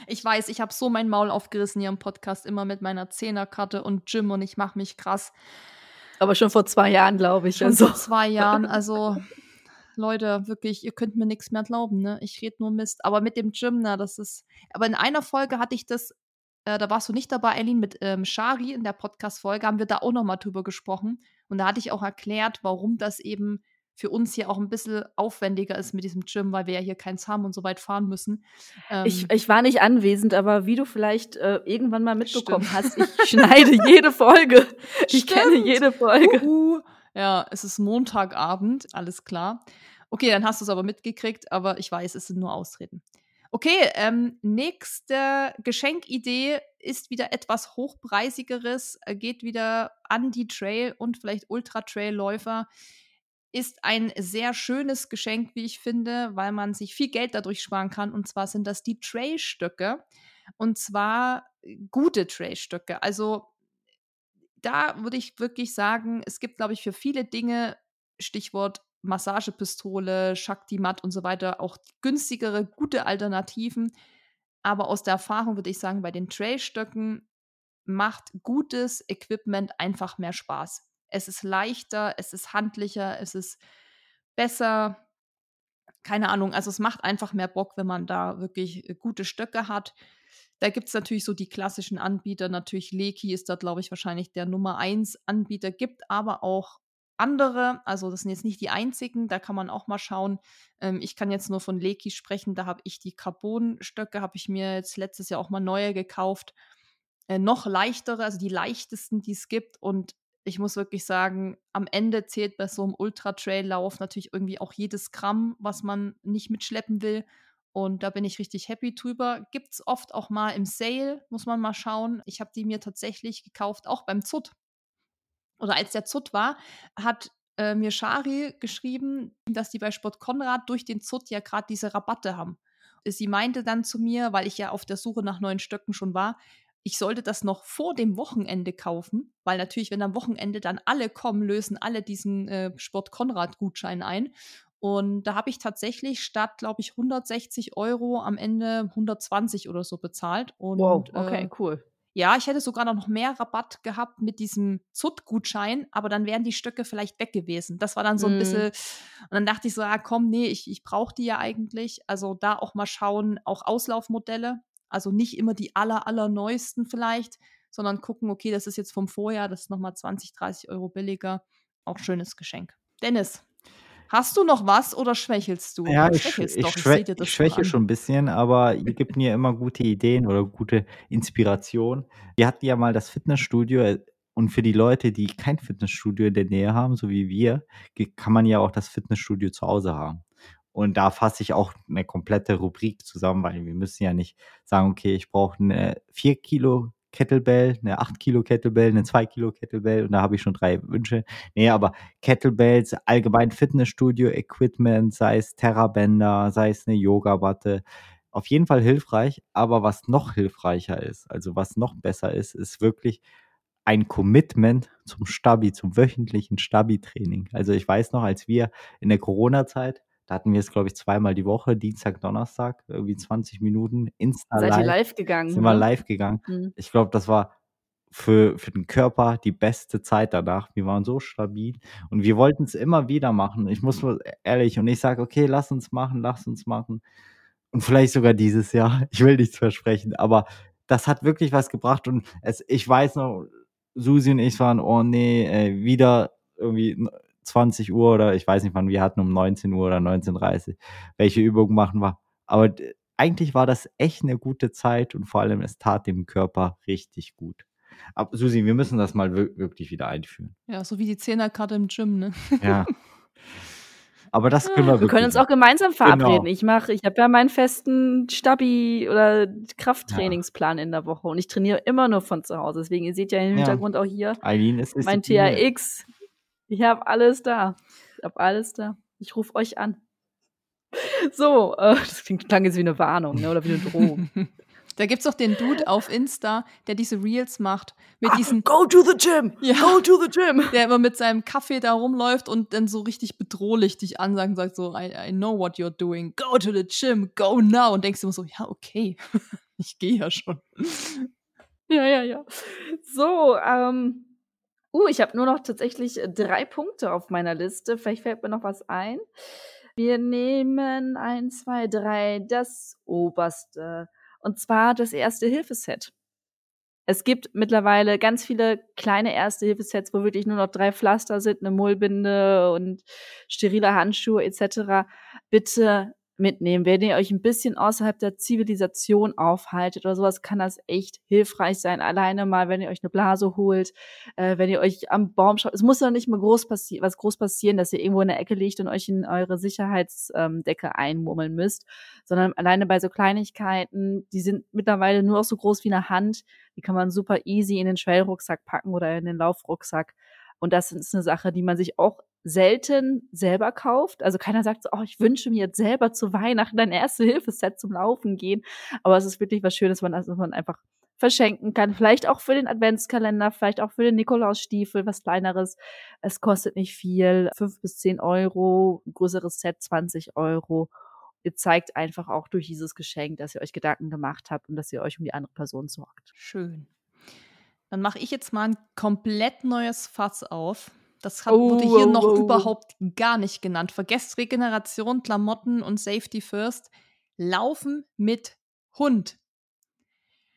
Ich weiß, ich habe so mein Maul aufgerissen hier im Podcast, immer mit meiner Zehnerkarte und Gym und ich mache mich krass. Aber schon vor zwei Jahren, glaube ich. Schon also. vor zwei Jahren, also Leute, wirklich, ihr könnt mir nichts mehr glauben, ne? Ich rede nur Mist. Aber mit dem Gym, na, das ist. Aber in einer Folge hatte ich das, äh, da warst du nicht dabei, Eileen, mit ähm, Shari in der Podcast-Folge, haben wir da auch nochmal drüber gesprochen. Und da hatte ich auch erklärt, warum das eben für uns hier auch ein bisschen aufwendiger ist mit diesem Gym, weil wir ja hier keins haben und so weit fahren müssen. Ähm, ich, ich war nicht anwesend, aber wie du vielleicht äh, irgendwann mal mitbekommen stimmt. hast, ich schneide jede Folge. Ich stimmt. kenne jede Folge. Uhu. Ja, es ist Montagabend, alles klar. Okay, dann hast du es aber mitgekriegt, aber ich weiß, es sind nur Ausreden. Okay, ähm, nächste Geschenkidee ist wieder etwas hochpreisigeres, äh, geht wieder an die Trail- und vielleicht Ultra-Trail-Läufer ist ein sehr schönes Geschenk, wie ich finde, weil man sich viel Geld dadurch sparen kann. Und zwar sind das die Traystöcke. Und zwar äh, gute Traystöcke. Also da würde ich wirklich sagen, es gibt, glaube ich, für viele Dinge, Stichwort Massagepistole, Shakti-Mat und so weiter auch günstigere, gute Alternativen. Aber aus der Erfahrung würde ich sagen, bei den Trailstöcken macht gutes Equipment einfach mehr Spaß. Es ist leichter, es ist handlicher, es ist besser. Keine Ahnung, also es macht einfach mehr Bock, wenn man da wirklich äh, gute Stöcke hat. Da gibt es natürlich so die klassischen Anbieter. Natürlich Leki ist da, glaube ich, wahrscheinlich der Nummer 1 Anbieter. Gibt aber auch andere, also das sind jetzt nicht die einzigen, da kann man auch mal schauen. Ähm, ich kann jetzt nur von Leki sprechen, da habe ich die Carbon-Stöcke, habe ich mir jetzt letztes Jahr auch mal neue gekauft. Äh, noch leichtere, also die leichtesten, die es gibt. Und ich muss wirklich sagen, am Ende zählt bei so einem Ultra-Trail-Lauf natürlich irgendwie auch jedes Gramm, was man nicht mitschleppen will. Und da bin ich richtig happy drüber. Gibt es oft auch mal im Sale, muss man mal schauen. Ich habe die mir tatsächlich gekauft, auch beim ZUT oder als der ZUT war, hat äh, mir Shari geschrieben, dass die bei Sport Konrad durch den ZUT ja gerade diese Rabatte haben. Sie meinte dann zu mir, weil ich ja auf der Suche nach neuen Stöcken schon war, ich sollte das noch vor dem Wochenende kaufen, weil natürlich, wenn am Wochenende dann alle kommen, lösen alle diesen äh, Sport Konrad-Gutschein ein. Und da habe ich tatsächlich statt, glaube ich, 160 Euro am Ende 120 oder so bezahlt. Und, wow, okay, äh, cool. Ja, ich hätte sogar noch mehr Rabatt gehabt mit diesem ZUT-Gutschein, aber dann wären die Stöcke vielleicht weg gewesen. Das war dann so ein mm. bisschen, und dann dachte ich so, ah komm, nee, ich, ich brauche die ja eigentlich. Also da auch mal schauen, auch Auslaufmodelle. Also nicht immer die aller, aller neuesten vielleicht, sondern gucken, okay, das ist jetzt vom Vorjahr, das ist nochmal 20, 30 Euro billiger. Auch schönes Geschenk. Dennis, Hast du noch was oder schwächelst du? Ja, ich, ich, ich, schwä ich schwäche schon ein bisschen, aber ihr gebt mir immer gute Ideen oder gute Inspiration. Wir hatten ja mal das Fitnessstudio äh, und für die Leute, die kein Fitnessstudio in der Nähe haben, so wie wir, kann man ja auch das Fitnessstudio zu Hause haben. Und da fasse ich auch eine komplette Rubrik zusammen, weil wir müssen ja nicht sagen, okay, ich brauche eine 4 Kilo Kettlebell, eine 8 Kilo Kettlebell, eine 2 Kilo Kettlebell und da habe ich schon drei Wünsche. Nee, aber Kettlebells, allgemein Fitnessstudio-Equipment, sei es Terrabänder, sei es eine Yoga-Watte, auf jeden Fall hilfreich. Aber was noch hilfreicher ist, also was noch besser ist, ist wirklich ein Commitment zum Stabi, zum wöchentlichen Stabi-Training. Also ich weiß noch, als wir in der Corona-Zeit da hatten wir es, glaube ich, zweimal die Woche, Dienstag, Donnerstag, irgendwie 20 Minuten. Insta Seid live. ihr live gegangen? Sind wir ne? live gegangen. Mhm. Ich glaube, das war für, für den Körper die beste Zeit danach. Wir waren so stabil und wir wollten es immer wieder machen. Ich muss mal ehrlich, und ich sage, okay, lass uns machen, lass uns machen. Und vielleicht sogar dieses Jahr. Ich will nichts versprechen, aber das hat wirklich was gebracht und es, ich weiß noch, Susi und ich waren, oh nee, äh, wieder irgendwie 20 Uhr oder ich weiß nicht wann wir hatten, um 19 Uhr oder 19.30 welche Übungen machen wir. Aber eigentlich war das echt eine gute Zeit und vor allem es tat dem Körper richtig gut. Aber Susi, wir müssen das mal wirklich wieder einführen. Ja, so wie die Zehnerkarte im Gym, ne? Ja. Aber das können wir Wir können uns auch gemeinsam verabreden. Genau. Ich mache, ich habe ja meinen festen Stabi- oder Krafttrainingsplan ja. in der Woche und ich trainiere immer nur von zu Hause. Deswegen, ihr seht ja im Hintergrund auch hier Eileen ist mein THX. Ich habe alles da. Ich habe alles da. Ich rufe euch an. So, äh, das klingt, klang jetzt wie eine Warnung ne, oder wie eine Drohung. Da gibt es doch den Dude auf Insta, der diese Reels macht. Mit ah, diesen. Go to the gym! Ja, go to the gym! Der immer mit seinem Kaffee da rumläuft und dann so richtig bedrohlich dich ansagt und sagt so, I, I know what you're doing. Go to the gym, go now. Und denkst immer so, ja, okay. ich gehe ja schon. Ja, ja, ja. So, ähm, Uh, ich habe nur noch tatsächlich äh, drei Punkte auf meiner Liste. Vielleicht fällt mir noch was ein. Wir nehmen eins, zwei, drei, das oberste. Und zwar das erste Hilfeset. Es gibt mittlerweile ganz viele kleine Erste-Hilfe-Sets, wo wirklich nur noch drei Pflaster sind, eine Mullbinde und sterile Handschuhe etc. Bitte mitnehmen. Wenn ihr euch ein bisschen außerhalb der Zivilisation aufhaltet oder sowas, kann das echt hilfreich sein. Alleine mal, wenn ihr euch eine Blase holt, äh, wenn ihr euch am Baum schaut. Es muss ja nicht mal groß passieren, was groß passieren, dass ihr irgendwo in der Ecke liegt und euch in eure Sicherheitsdecke ähm, einmurmeln müsst, sondern alleine bei so Kleinigkeiten, die sind mittlerweile nur auch so groß wie eine Hand, die kann man super easy in den Trailrucksack packen oder in den Laufrucksack. Und das ist eine Sache, die man sich auch selten selber kauft. Also keiner sagt so, oh, ich wünsche mir jetzt selber zu Weihnachten ein Erste-Hilfe-Set zum Laufen gehen. Aber es ist wirklich was Schönes, wenn man einfach verschenken kann. Vielleicht auch für den Adventskalender, vielleicht auch für den Nikolausstiefel, was kleineres. Es kostet nicht viel, fünf bis zehn Euro, ein größeres Set 20 Euro. Ihr zeigt einfach auch durch dieses Geschenk, dass ihr euch Gedanken gemacht habt und dass ihr euch um die andere Person sorgt. Schön. Dann mache ich jetzt mal ein komplett neues Fass auf. Das hat, wurde hier Oh, noch oh, oh. überhaupt gar nicht genannt. Vergesst Regeneration, Klamotten und Safety First. Laufen mit Hund.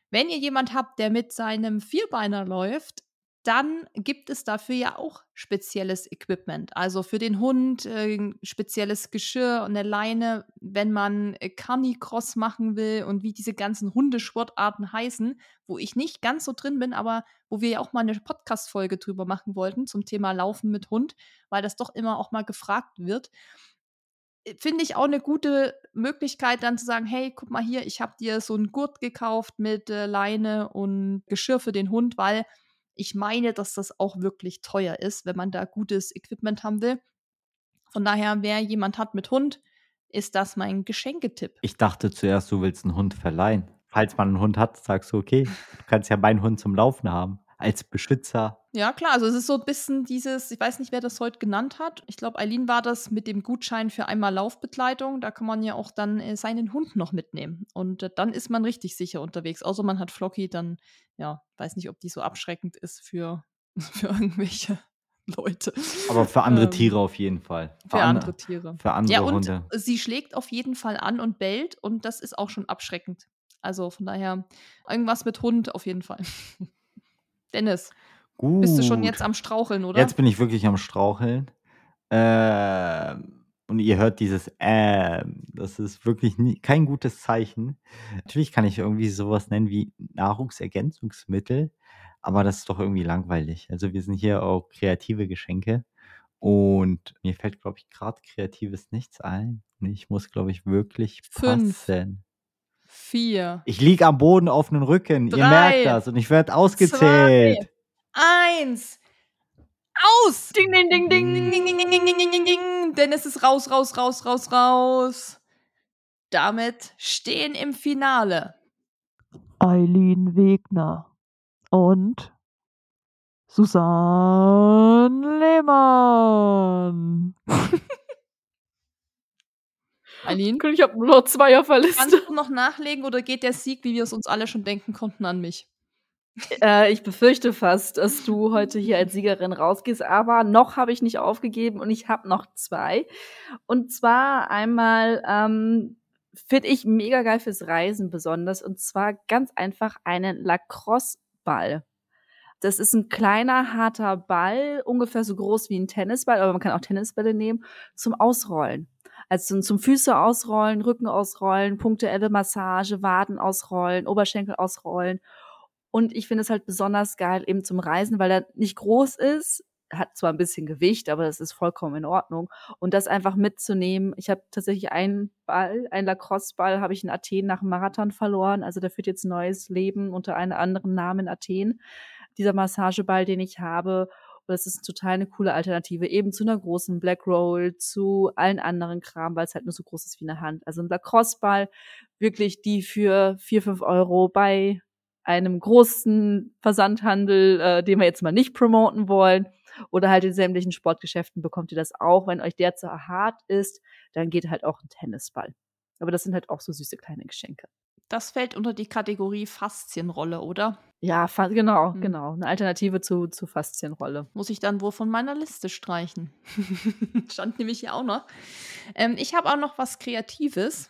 Wenn ihr jemand habt, der mit seinem Vierbeiner läuft, dann gibt es dafür ja auch spezielles Equipment. Also für den Hund äh, spezielles Geschirr und eine Leine, wenn man äh, Carnicross machen will und wie diese ganzen Hundesportarten heißen, wo ich nicht ganz so drin bin, aber wo wir ja auch mal eine Podcast-Folge drüber machen wollten zum Thema Laufen mit Hund, weil das doch immer auch mal gefragt wird Äh, finde ich auch eine gute Möglichkeit, dann zu sagen, hey, guck mal hier, ich habe dir so einen Gurt gekauft mit äh, Leine und Geschirr für den Hund, weil ich meine, dass das auch wirklich teuer ist, wenn man da gutes Equipment haben will. Von daher, wer jemand hat mit Hund, ist das mein Geschenketipp. Ich dachte zuerst, du willst einen Hund verleihen. Falls man einen Hund hat, sagst du, okay, du kannst ja meinen Hund zum Laufen haben. Als Beschützer. Ja, klar, also es ist so ein bisschen dieses, ich weiß nicht, wer das heute genannt hat. Ich glaube, Eileen war das mit dem Gutschein für einmal Laufbegleitung. Da kann man ja auch dann äh, seinen Hund noch mitnehmen. Und äh, dann ist man richtig sicher unterwegs. Außer man hat Flocky, dann, ja, weiß nicht, ob die so abschreckend ist für, für irgendwelche Leute. Aber für andere Ähm, Tiere auf jeden Fall. Für andere Tiere. Für andere Ja, und Hunde. sie schlägt auf jeden Fall an und bellt und das ist auch schon abschreckend. Also von daher, irgendwas mit Hund auf jeden Fall. Dennis, Gut. bist du schon jetzt am Straucheln, oder? Jetzt bin ich wirklich am Straucheln. Ähm, und ihr hört dieses ähm, das ist wirklich nie, kein gutes Zeichen. Natürlich kann ich irgendwie sowas nennen wie Nahrungsergänzungsmittel, aber das ist doch irgendwie langweilig. Also wir sind hier auch kreative Geschenke und mir fällt, glaube ich, gerade kreatives nichts ein. Und ich muss, glaube ich, wirklich Fünf. passen. Vier, Ich liege am Boden auf dem Rücken. Ihr Drei, merkt das und ich werde ausgezählt. eins, aus! Ding, ding, ding, Ding, ding, ding, ding, ding, ding, ding, ding, ding. Dennis ist raus, raus, raus, raus, raus. Damit stehen im Finale Eileen Wegner und Susanne Lehmann. Eileen, Ich habe nur noch zwei auf der Liste. kannst du noch nachlegen oder geht der Sieg, wie wir es uns alle schon denken konnten, an mich? Äh, ich befürchte fast, dass du heute hier als Siegerin rausgehst, aber noch habe ich nicht aufgegeben und ich habe noch zwei. Und zwar einmal ähm, finde ich mega geil fürs Reisen besonders und zwar ganz einfach einen Lacrosse-Ball. Das ist ein kleiner, harter Ball, ungefähr so groß wie ein Tennisball, aber man kann auch Tennisbälle nehmen, zum Ausrollen. Also zum, Füße ausrollen, Rücken ausrollen, punktuelle Massage, Waden ausrollen, Oberschenkel ausrollen. Und ich finde es halt besonders geil eben zum Reisen, weil er nicht groß ist, hat zwar ein bisschen Gewicht, aber das ist vollkommen in Ordnung. Und das einfach mitzunehmen. Ich habe tatsächlich einen Ball, einen Lacrosse-Ball, habe ich in Athen nach dem Marathon verloren. Also der führt jetzt neues Leben unter einem anderen Namen in Athen. Dieser Massageball, den ich habe. Und das ist total eine coole Alternative, eben zu einer großen Black Roll, zu allen anderen Kram, weil es halt nur so groß ist wie eine Hand. Also ein Lacrosse-Ball, wirklich die für vier, fünf Euro bei einem großen Versandhandel, äh, den wir jetzt mal nicht promoten wollen, oder halt in sämtlichen Sportgeschäften bekommt ihr das auch. Wenn euch der zu hart ist, dann geht halt auch ein Tennisball. Aber das sind halt auch so süße kleine Geschenke. Das fällt unter die Kategorie Faszienrolle, oder? Ja, genau, Hm. genau. Eine Alternative zu, zu Faszienrolle. Muss ich dann wohl von meiner Liste streichen. Stand nämlich hier auch noch. Ähm, ich habe auch noch was Kreatives.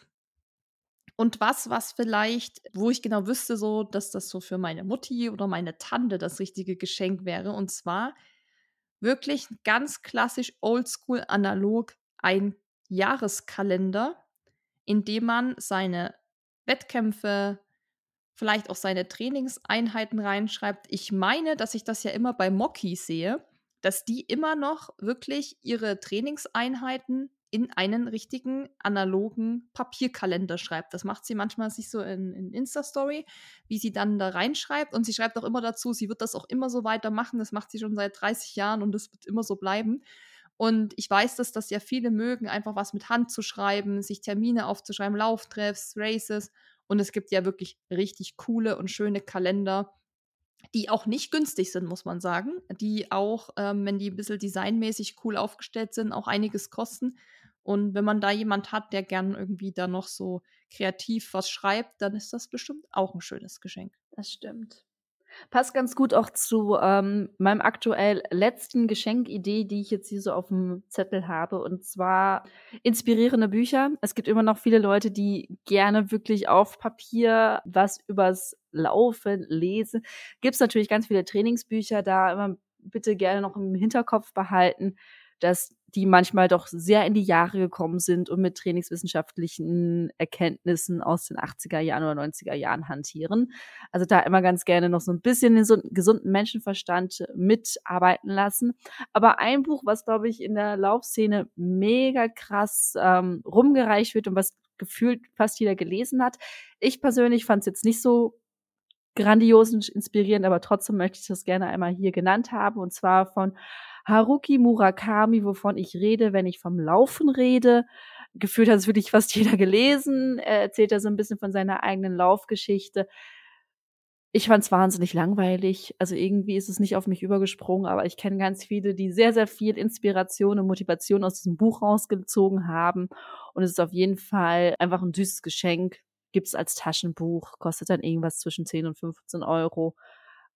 Und was, was vielleicht, wo ich genau wüsste, so, dass das so für meine Mutti oder meine Tante das richtige Geschenk wäre. Und zwar wirklich ganz klassisch oldschool analog ein Jahreskalender, in dem man seine Wettkämpfe, vielleicht auch seine Trainingseinheiten reinschreibt. Ich meine, dass ich das ja immer bei Mocky sehe, dass die immer noch wirklich ihre Trainingseinheiten in einen richtigen analogen Papierkalender schreibt. Das macht sie manchmal sich so in, in Insta-Story, wie sie dann da reinschreibt. Und sie schreibt auch immer dazu, sie wird das auch immer so weitermachen. Das macht sie schon seit 30 Jahren und das wird immer so bleiben. Und ich weiß, dass das ja viele mögen, einfach was mit Hand zu schreiben, sich Termine aufzuschreiben, Lauftreffs, Races. Und es gibt ja wirklich richtig coole und schöne Kalender, die auch nicht günstig sind, muss man sagen. Die auch, ähm, wenn die ein bisschen designmäßig cool aufgestellt sind, auch einiges kosten. Und wenn man da jemand hat, der gern irgendwie da noch so kreativ was schreibt, dann ist das bestimmt auch ein schönes Geschenk. Das stimmt. Passt ganz gut auch zu ähm, meinem aktuell letzten Geschenkidee, die ich jetzt hier so auf dem Zettel habe. Und zwar inspirierende Bücher. Es gibt immer noch viele Leute, die gerne wirklich auf Papier was übers Laufen lesen. Gibt es natürlich ganz viele Trainingsbücher, da immer bitte gerne noch im Hinterkopf behalten dass die manchmal doch sehr in die Jahre gekommen sind und mit trainingswissenschaftlichen Erkenntnissen aus den 80er Jahren oder 90er Jahren hantieren. Also da immer ganz gerne noch so ein bisschen den gesunden Menschenverstand mitarbeiten lassen. Aber ein Buch, was, glaube ich, in der Laufszene mega krass ähm, rumgereicht wird und was gefühlt fast jeder gelesen hat. Ich persönlich fand es jetzt nicht so grandios und inspirierend, aber trotzdem möchte ich das gerne einmal hier genannt haben. Und zwar von Haruki Murakami, wovon ich rede, wenn ich vom Laufen rede. Gefühlt hat es wirklich fast jeder gelesen. Er erzählt da so ein bisschen von seiner eigenen Laufgeschichte. Ich fand es wahnsinnig langweilig. Also irgendwie ist es nicht auf mich übergesprungen, aber ich kenne ganz viele, die sehr, sehr viel Inspiration und Motivation aus diesem Buch rausgezogen haben. Und es ist auf jeden Fall einfach ein süßes Geschenk. Gibt es als Taschenbuch, kostet dann irgendwas zwischen 10 und 15 Euro.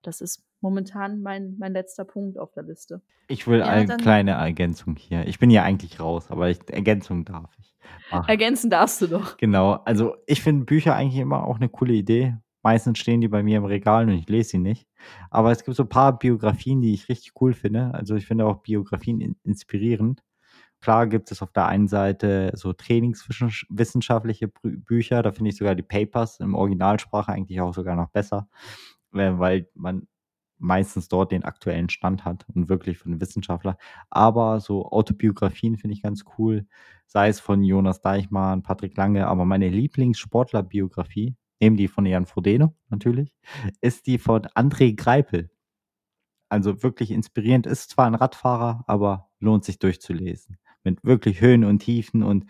Das ist momentan mein, mein letzter Punkt auf der Liste. Ich will ja, eine kleine Ergänzung hier. Ich bin ja eigentlich raus, aber ich, Ergänzung darf ich. Machen. Ergänzen darfst du doch. Genau. Also ich finde Bücher eigentlich immer auch eine coole Idee. Meistens stehen die bei mir im Regal und ich lese sie nicht. Aber es gibt so ein paar Biografien, die ich richtig cool finde. Also ich finde auch Biografien in, inspirierend. Klar gibt es auf der einen Seite so trainingswissenschaftliche Bücher, da finde ich sogar die Papers im Originalsprache eigentlich auch sogar noch besser, weil man meistens dort den aktuellen Stand hat und wirklich von Wissenschaftler. Aber so Autobiografien finde ich ganz cool, sei es von Jonas Deichmann, Patrick Lange, aber meine Lieblingssportlerbiografie, neben die von Jan Frodeno natürlich, ist die von André Greipel. Also wirklich inspirierend, ist zwar ein Radfahrer, aber lohnt sich durchzulesen. Mit wirklich Höhen und Tiefen und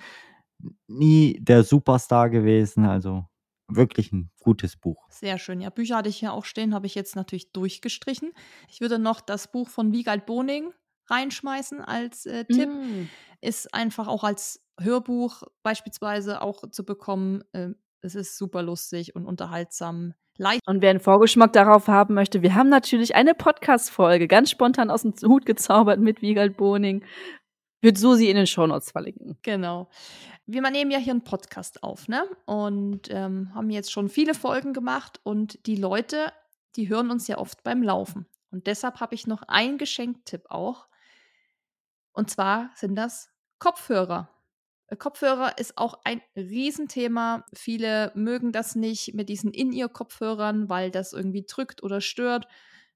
nie der Superstar gewesen, also wirklich ein gutes Buch. Sehr schön. Ja, Bücher hatte ich hier auch stehen, habe ich jetzt natürlich durchgestrichen. Ich würde noch das Buch von Wiegald Boning reinschmeißen als äh, Tipp. Mm. Ist einfach auch als Hörbuch beispielsweise auch zu bekommen. Äh, es ist super lustig und unterhaltsam. Leicht. Und wer einen Vorgeschmack darauf haben möchte, wir haben natürlich eine Podcast-Folge ganz spontan aus dem Hut gezaubert mit Wiegald Boning. Wird Susi in den Shownotes verlinken. Genau wir nehmen ja hier einen Podcast auf, ne? Und ähm, haben jetzt schon viele Folgen gemacht und die Leute, die hören uns ja oft beim Laufen. Und deshalb habe ich noch einen Geschenktipp auch. Und zwar sind das Kopfhörer. Äh, Kopfhörer ist auch ein Riesenthema. Viele mögen das nicht mit diesen In-Ear-Kopfhörern, weil das irgendwie drückt oder stört.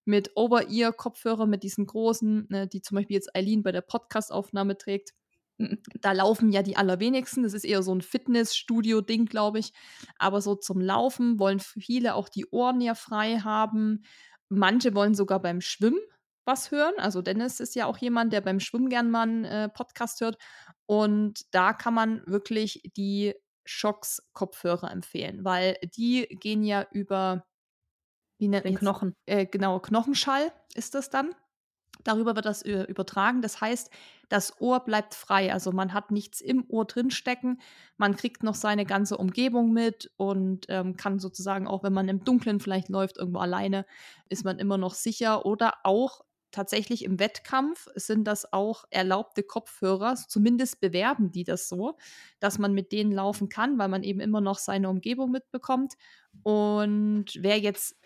Mit Over-Ear-Kopfhörern, mit diesen großen, ne, die zum Beispiel jetzt Eileen bei der Podcast-Aufnahme trägt da laufen ja die allerwenigsten. Das ist eher so ein Fitnessstudio-Ding, glaube ich. Aber so zum Laufen wollen viele auch die Ohren ja frei haben. Manche wollen sogar beim Schwimmen was hören. Also Dennis ist ja auch jemand, der beim Schwimmen gern mal einen äh, Podcast hört. Und da kann man wirklich die Shocks-Kopfhörer empfehlen, weil die gehen ja über wie nennt den Knochen. Äh, genau, Knochenschall ist das dann. Darüber wird das äh, übertragen. Das heißt, das Ohr bleibt frei. Also man hat nichts im Ohr drin stecken. Man kriegt noch seine ganze Umgebung mit und ähm, kann sozusagen auch, wenn man im Dunkeln vielleicht läuft, irgendwo alleine, ist man immer noch sicher. Oder auch tatsächlich im Wettkampf sind das auch erlaubte Kopfhörer. Zumindest bewerben die das so, dass man mit denen laufen kann, weil man eben immer noch seine Umgebung mitbekommt. Und wer jetzt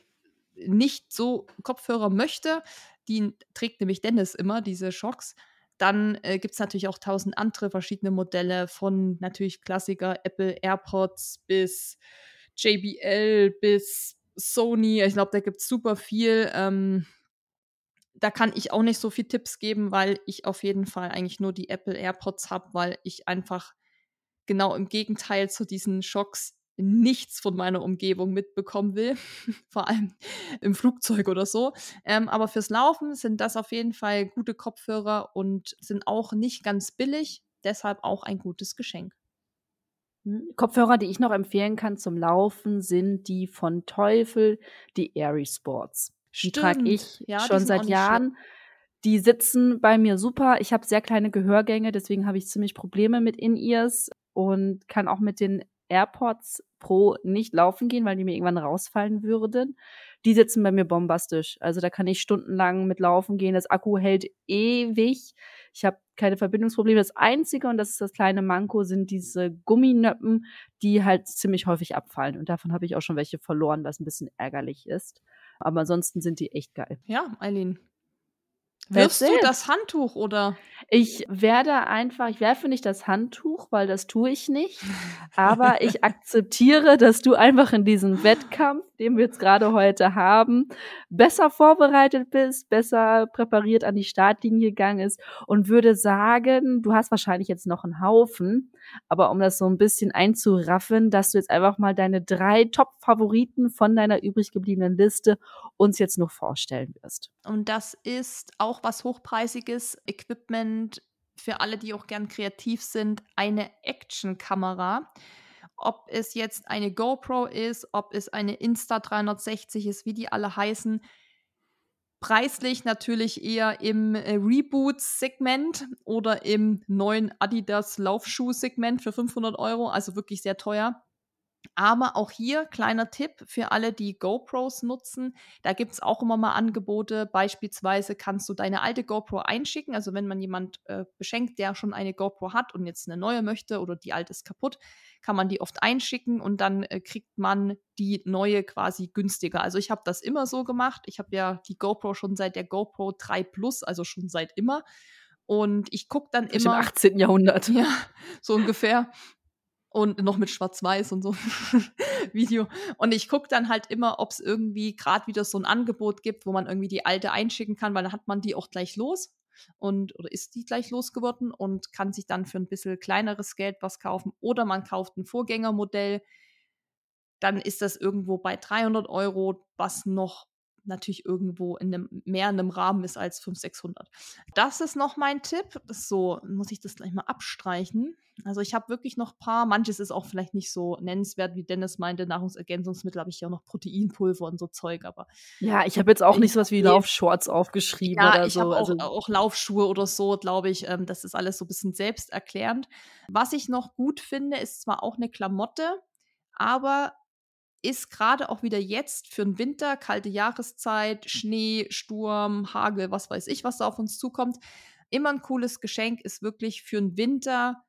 nicht so Kopfhörer möchte, die trägt nämlich Dennis immer, diese Schocks. Dann äh, gibt es natürlich auch tausend andere verschiedene Modelle von natürlich Klassiker Apple AirPods bis JBL bis Sony. Ich glaube, da gibt es super viel. Ähm, da kann ich auch nicht so viel Tipps geben, weil ich auf jeden Fall eigentlich nur die Apple AirPods habe, weil ich einfach genau im Gegenteil zu diesen Schocks nichts von meiner Umgebung mitbekommen will, vor allem im Flugzeug oder so. Ähm, aber fürs Laufen sind das auf jeden Fall gute Kopfhörer und sind auch nicht ganz billig, deshalb auch ein gutes Geschenk. Hm, Kopfhörer, die ich noch empfehlen kann zum Laufen, sind die von Teufel, die Airy Sports. Die trage ich Ja, schon seit Jahren. Die sitzen bei mir super. Ich habe sehr kleine Gehörgänge, deswegen habe ich ziemlich Probleme mit In-Ears und kann auch mit den AirPods Pro nicht laufen gehen, weil die mir irgendwann rausfallen würden. Die sitzen bei mir bombastisch. Also da kann ich stundenlang mit laufen gehen. Das Akku hält ewig. Ich habe keine Verbindungsprobleme. Das Einzige, und das ist das kleine Manko, sind diese Gumminöppen, die halt ziemlich häufig abfallen. Und davon habe ich auch schon welche verloren, was ein bisschen ärgerlich ist. Aber ansonsten sind die echt geil. Ja, Eileen. Wirfst du das Handtuch oder? Ich werde einfach, ich werfe nicht das Handtuch, weil das tue ich nicht. Aber ich akzeptiere, dass du einfach in diesem Wettkampf, den wir jetzt gerade heute haben, besser vorbereitet bist, besser präpariert an die Startlinie gegangen ist und würde sagen, du hast wahrscheinlich jetzt noch einen Haufen, aber um das so ein bisschen einzuraffen, dass du jetzt einfach mal deine drei Top-Favoriten von deiner übrig gebliebenen Liste uns jetzt noch vorstellen wirst. Und das ist auch was hochpreisiges Equipment für alle, die auch gern kreativ sind, eine Action-Kamera. Ob es jetzt eine GoPro ist, ob es eine Insta360 ist, wie die alle heißen. Preislich natürlich eher im äh, Reboot-Segment oder im neuen Adidas Laufschuh-Segment für 500 Euro, also wirklich sehr teuer. Aber auch hier kleiner Tipp für alle, die GoPros nutzen. Da gibt es auch immer mal Angebote. Beispielsweise kannst du deine alte GoPro einschicken. Also wenn man jemand äh, beschenkt, der schon eine GoPro hat und jetzt eine neue möchte oder die alte ist kaputt, kann man die oft einschicken und dann äh, kriegt man die neue quasi günstiger. Also ich habe das immer so gemacht. Ich habe ja die GoPro schon seit der GoPro 3 Plus, also schon seit immer. Und ich gucke dann Bis im immer. 18. Jahrhundert. Ja, so ungefähr. Und noch mit Schwarz-Weiß und so Video. Und ich gucke dann halt immer, ob es irgendwie gerade wieder so ein Angebot gibt, wo man irgendwie die alte einschicken kann, weil dann hat man die auch gleich los und oder ist die gleich losgeworden und kann sich dann für ein bisschen kleineres Geld was kaufen. Oder man kauft ein Vorgängermodell, dann ist das irgendwo bei 300 Euro, was noch natürlich irgendwo in einem, mehr in einem Rahmen ist als 500, 600. Das ist noch mein Tipp. So, muss ich das gleich mal abstreichen. Also ich habe wirklich noch ein paar, manches ist auch vielleicht nicht so nennenswert, wie Dennis meinte, Nahrungsergänzungsmittel habe ich ja auch noch Proteinpulver und so Zeug, aber Ja, ich habe jetzt auch nicht sowas wie Nee. Laufshorts aufgeschrieben ja, oder ich so. habe auch, also, auch Laufschuhe oder so, glaube ich. Ähm, das ist alles so ein bisschen selbsterklärend. Was ich noch gut finde, ist zwar auch eine Klamotte, aber ist gerade auch wieder jetzt für den Winter, kalte Jahreszeit, Schnee, Sturm, Hagel, was weiß ich, was da auf uns zukommt. Immer ein cooles Geschenk ist wirklich für den Winter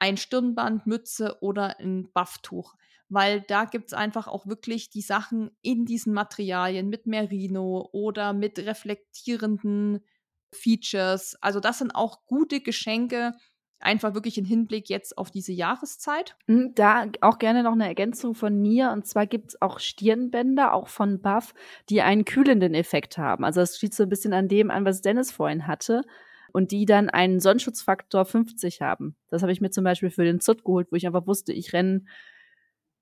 ein Stirnband, Mütze oder ein Bufftuch. Weil da gibt es einfach auch wirklich die Sachen in diesen Materialien mit Merino oder mit reflektierenden Features. Also das sind auch gute Geschenke, einfach wirklich im Hinblick jetzt auf diese Jahreszeit. Hm, Da auch gerne noch eine Ergänzung von mir. Und zwar gibt es auch Stirnbänder, auch von Buff, die einen kühlenden Effekt haben. Also das schließt so ein bisschen an dem an, was Dennis vorhin hatte. Und die dann einen Sonnenschutzfaktor 50 haben. Das habe ich mir zum Beispiel für den Zut geholt, wo ich einfach wusste, ich renne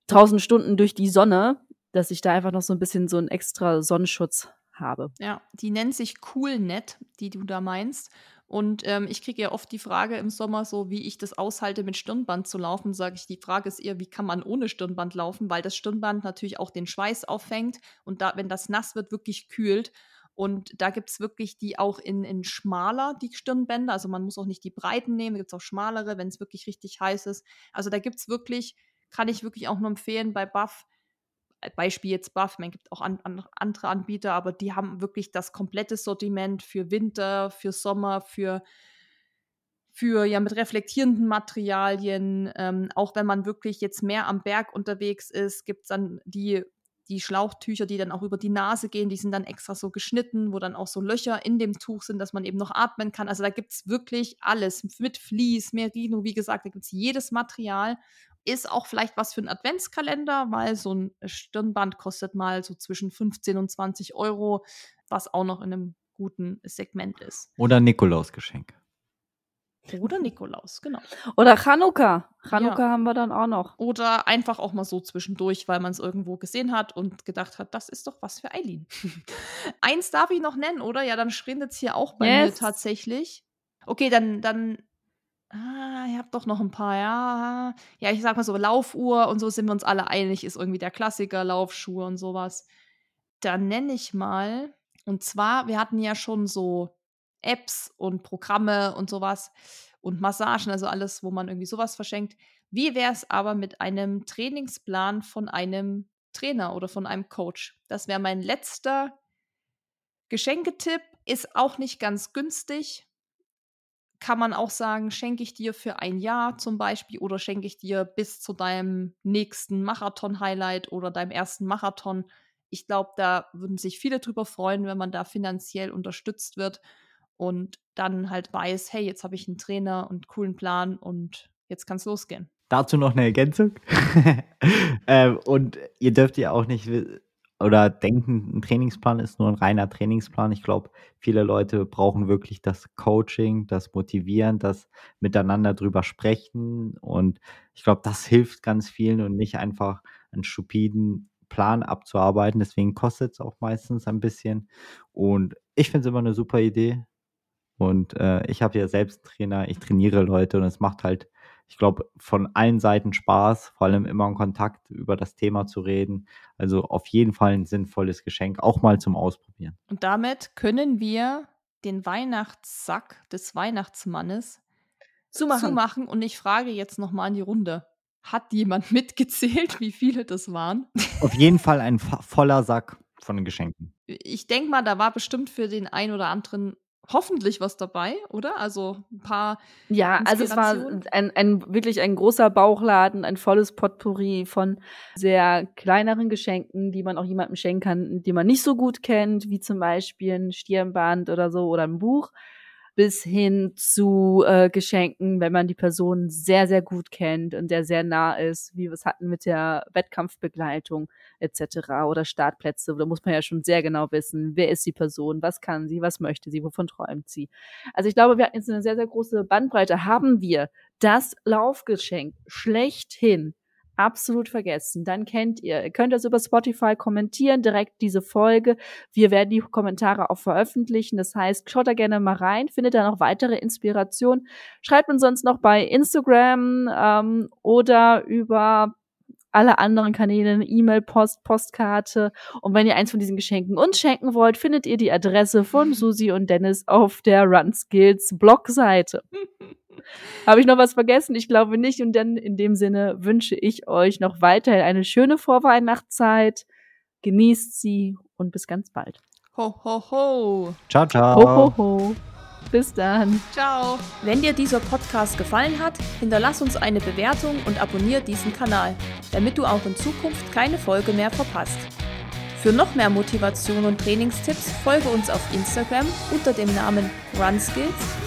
1000 Stunden durch die Sonne, dass ich da einfach noch so ein bisschen so einen extra Sonnenschutz habe. Ja, die nennt sich CoolNet, die du da meinst. Und ähm, ich kriege ja oft die Frage im Sommer so, wie ich das aushalte, mit Stirnband zu laufen. Sage ich, die Frage ist eher, wie kann man ohne Stirnband laufen, weil das Stirnband natürlich auch den Schweiß auffängt und da, wenn das nass wird, wirklich kühlt. Und da gibt es wirklich die auch in, in schmaler, die Stirnbänder. Also man muss auch nicht die breiten nehmen, da gibt es auch schmalere, wenn es wirklich richtig heiß ist. Also da gibt es wirklich, kann ich wirklich auch nur empfehlen bei Buff, Beispiel jetzt Buff, man gibt auch an, an, andere Anbieter, aber die haben wirklich das komplette Sortiment für Winter, für Sommer, für, für ja mit reflektierenden Materialien. Ähm, auch wenn man wirklich jetzt mehr am Berg unterwegs ist, gibt es dann die, die Schlauchtücher, die dann auch über die Nase gehen, die sind dann extra so geschnitten, wo dann auch so Löcher in dem Tuch sind, dass man eben noch atmen kann. Also da gibt es wirklich alles mit Vlies, Merino, wie gesagt, da gibt es jedes Material ist auch vielleicht was für einen Adventskalender, weil so ein Stirnband kostet mal so zwischen 15 und 20 Euro, was auch noch in einem guten Segment ist. Oder Nikolausgeschenk. Oder Nikolaus, genau. Oder Chanukka. Chanukka haben wir dann auch noch. Oder einfach auch mal so zwischendurch, weil man es irgendwo gesehen hat und gedacht hat, das ist doch was für Eileen. Eins darf ich noch nennen, oder? Ja, dann sprintet es hier auch bei mir Yes. tatsächlich. Okay, dann, dann Ah, ich habe doch noch ein paar, ja. Ja, ich sag mal so, Laufuhr und so sind wir uns alle einig, ist irgendwie der Klassiker, Laufschuhe und sowas. Dann nenne ich mal, und zwar, wir hatten ja schon so Apps und Programme und sowas und Massagen, also alles, wo man irgendwie sowas verschenkt. Wie wäre es aber mit einem Trainingsplan von einem Trainer oder von einem Coach? Das wäre mein letzter Geschenketipp. Ist auch nicht ganz günstig. Kann man auch sagen, schenke ich dir für ein Jahr zum Beispiel oder schenke ich dir bis zu deinem nächsten Marathon-Highlight oder deinem ersten Marathon. Ich glaube, da würden sich viele drüber freuen, wenn man da finanziell unterstützt wird und dann halt weiß, hey, jetzt habe ich einen Trainer und einen coolen Plan und jetzt kann es losgehen. Dazu noch eine Ergänzung. ähm, und ihr dürft ja auch nicht oder denken, ein Trainingsplan ist nur ein reiner Trainingsplan. Ich glaube, viele Leute brauchen wirklich das Coaching, das Motivieren, das Miteinander drüber sprechen. Und ich glaube, das hilft ganz vielen und nicht einfach einen stupiden Plan abzuarbeiten. Deswegen kostet es auch meistens ein bisschen. Und ich finde es immer eine super Idee. Und äh, ich habe ja selbst Trainer, ich trainiere Leute und es macht halt, ich glaube, von allen Seiten Spaß, vor allem immer in Kontakt über das Thema zu reden. Also auf jeden Fall ein sinnvolles Geschenk, auch mal zum Ausprobieren. Und damit können wir den Weihnachtssack des Weihnachtsmannes Zumachen. zumachen. Und ich frage jetzt nochmal in die Runde. Hat jemand mitgezählt, wie viele das waren? Auf jeden Fall ein voller Sack von Geschenken. Ich denke mal, da war bestimmt für den einen oder anderen hoffentlich was dabei, oder? Also ein paar. Ja, also es war ein, ein wirklich ein großer Bauchladen, ein volles Potpourri von sehr kleineren Geschenken, die man auch jemandem schenken kann, die man nicht so gut kennt, wie zum Beispiel ein Stirnband oder so oder ein Buch, bis hin zu äh, Geschenken, wenn man die Person sehr, sehr gut kennt und der sehr nah ist, wie wir es hatten mit der Wettkampfbegleitung etc. oder Startplätze. Da muss man ja schon sehr genau wissen, wer ist die Person, was kann sie, was möchte sie, wovon träumt sie. Also ich glaube, wir hatten jetzt eine sehr, sehr große Bandbreite. Haben wir das Laufgeschenk schlechthin absolut vergessen, dann kennt ihr, ihr könnt das über Spotify kommentieren, direkt diese Folge. Wir werden die Kommentare auch veröffentlichen. Das heißt, schaut da gerne mal rein, findet da noch weitere Inspiration. Schreibt uns sonst noch bei Instagram ähm, oder über alle anderen Kanäle, E-Mail, Post, Postkarte. Und wenn ihr eins von diesen Geschenken uns schenken wollt, findet ihr die Adresse von Susi und Dennis auf der Run Skills Blogseite. Habe ich noch was vergessen? Ich glaube nicht. Und dann in dem Sinne wünsche ich euch noch weiterhin eine schöne Vorweihnachtszeit. Genießt sie und bis ganz bald. Ho, ho, ho. Ciao, ciao. Ho, ho, ho. Bis dann. Ciao. Wenn dir dieser Podcast gefallen hat, hinterlass uns eine Bewertung und abonniere diesen Kanal, damit du auch in Zukunft keine Folge mehr verpasst. Für noch mehr Motivation und Trainingstipps folge uns auf Instagram unter dem Namen RunSkills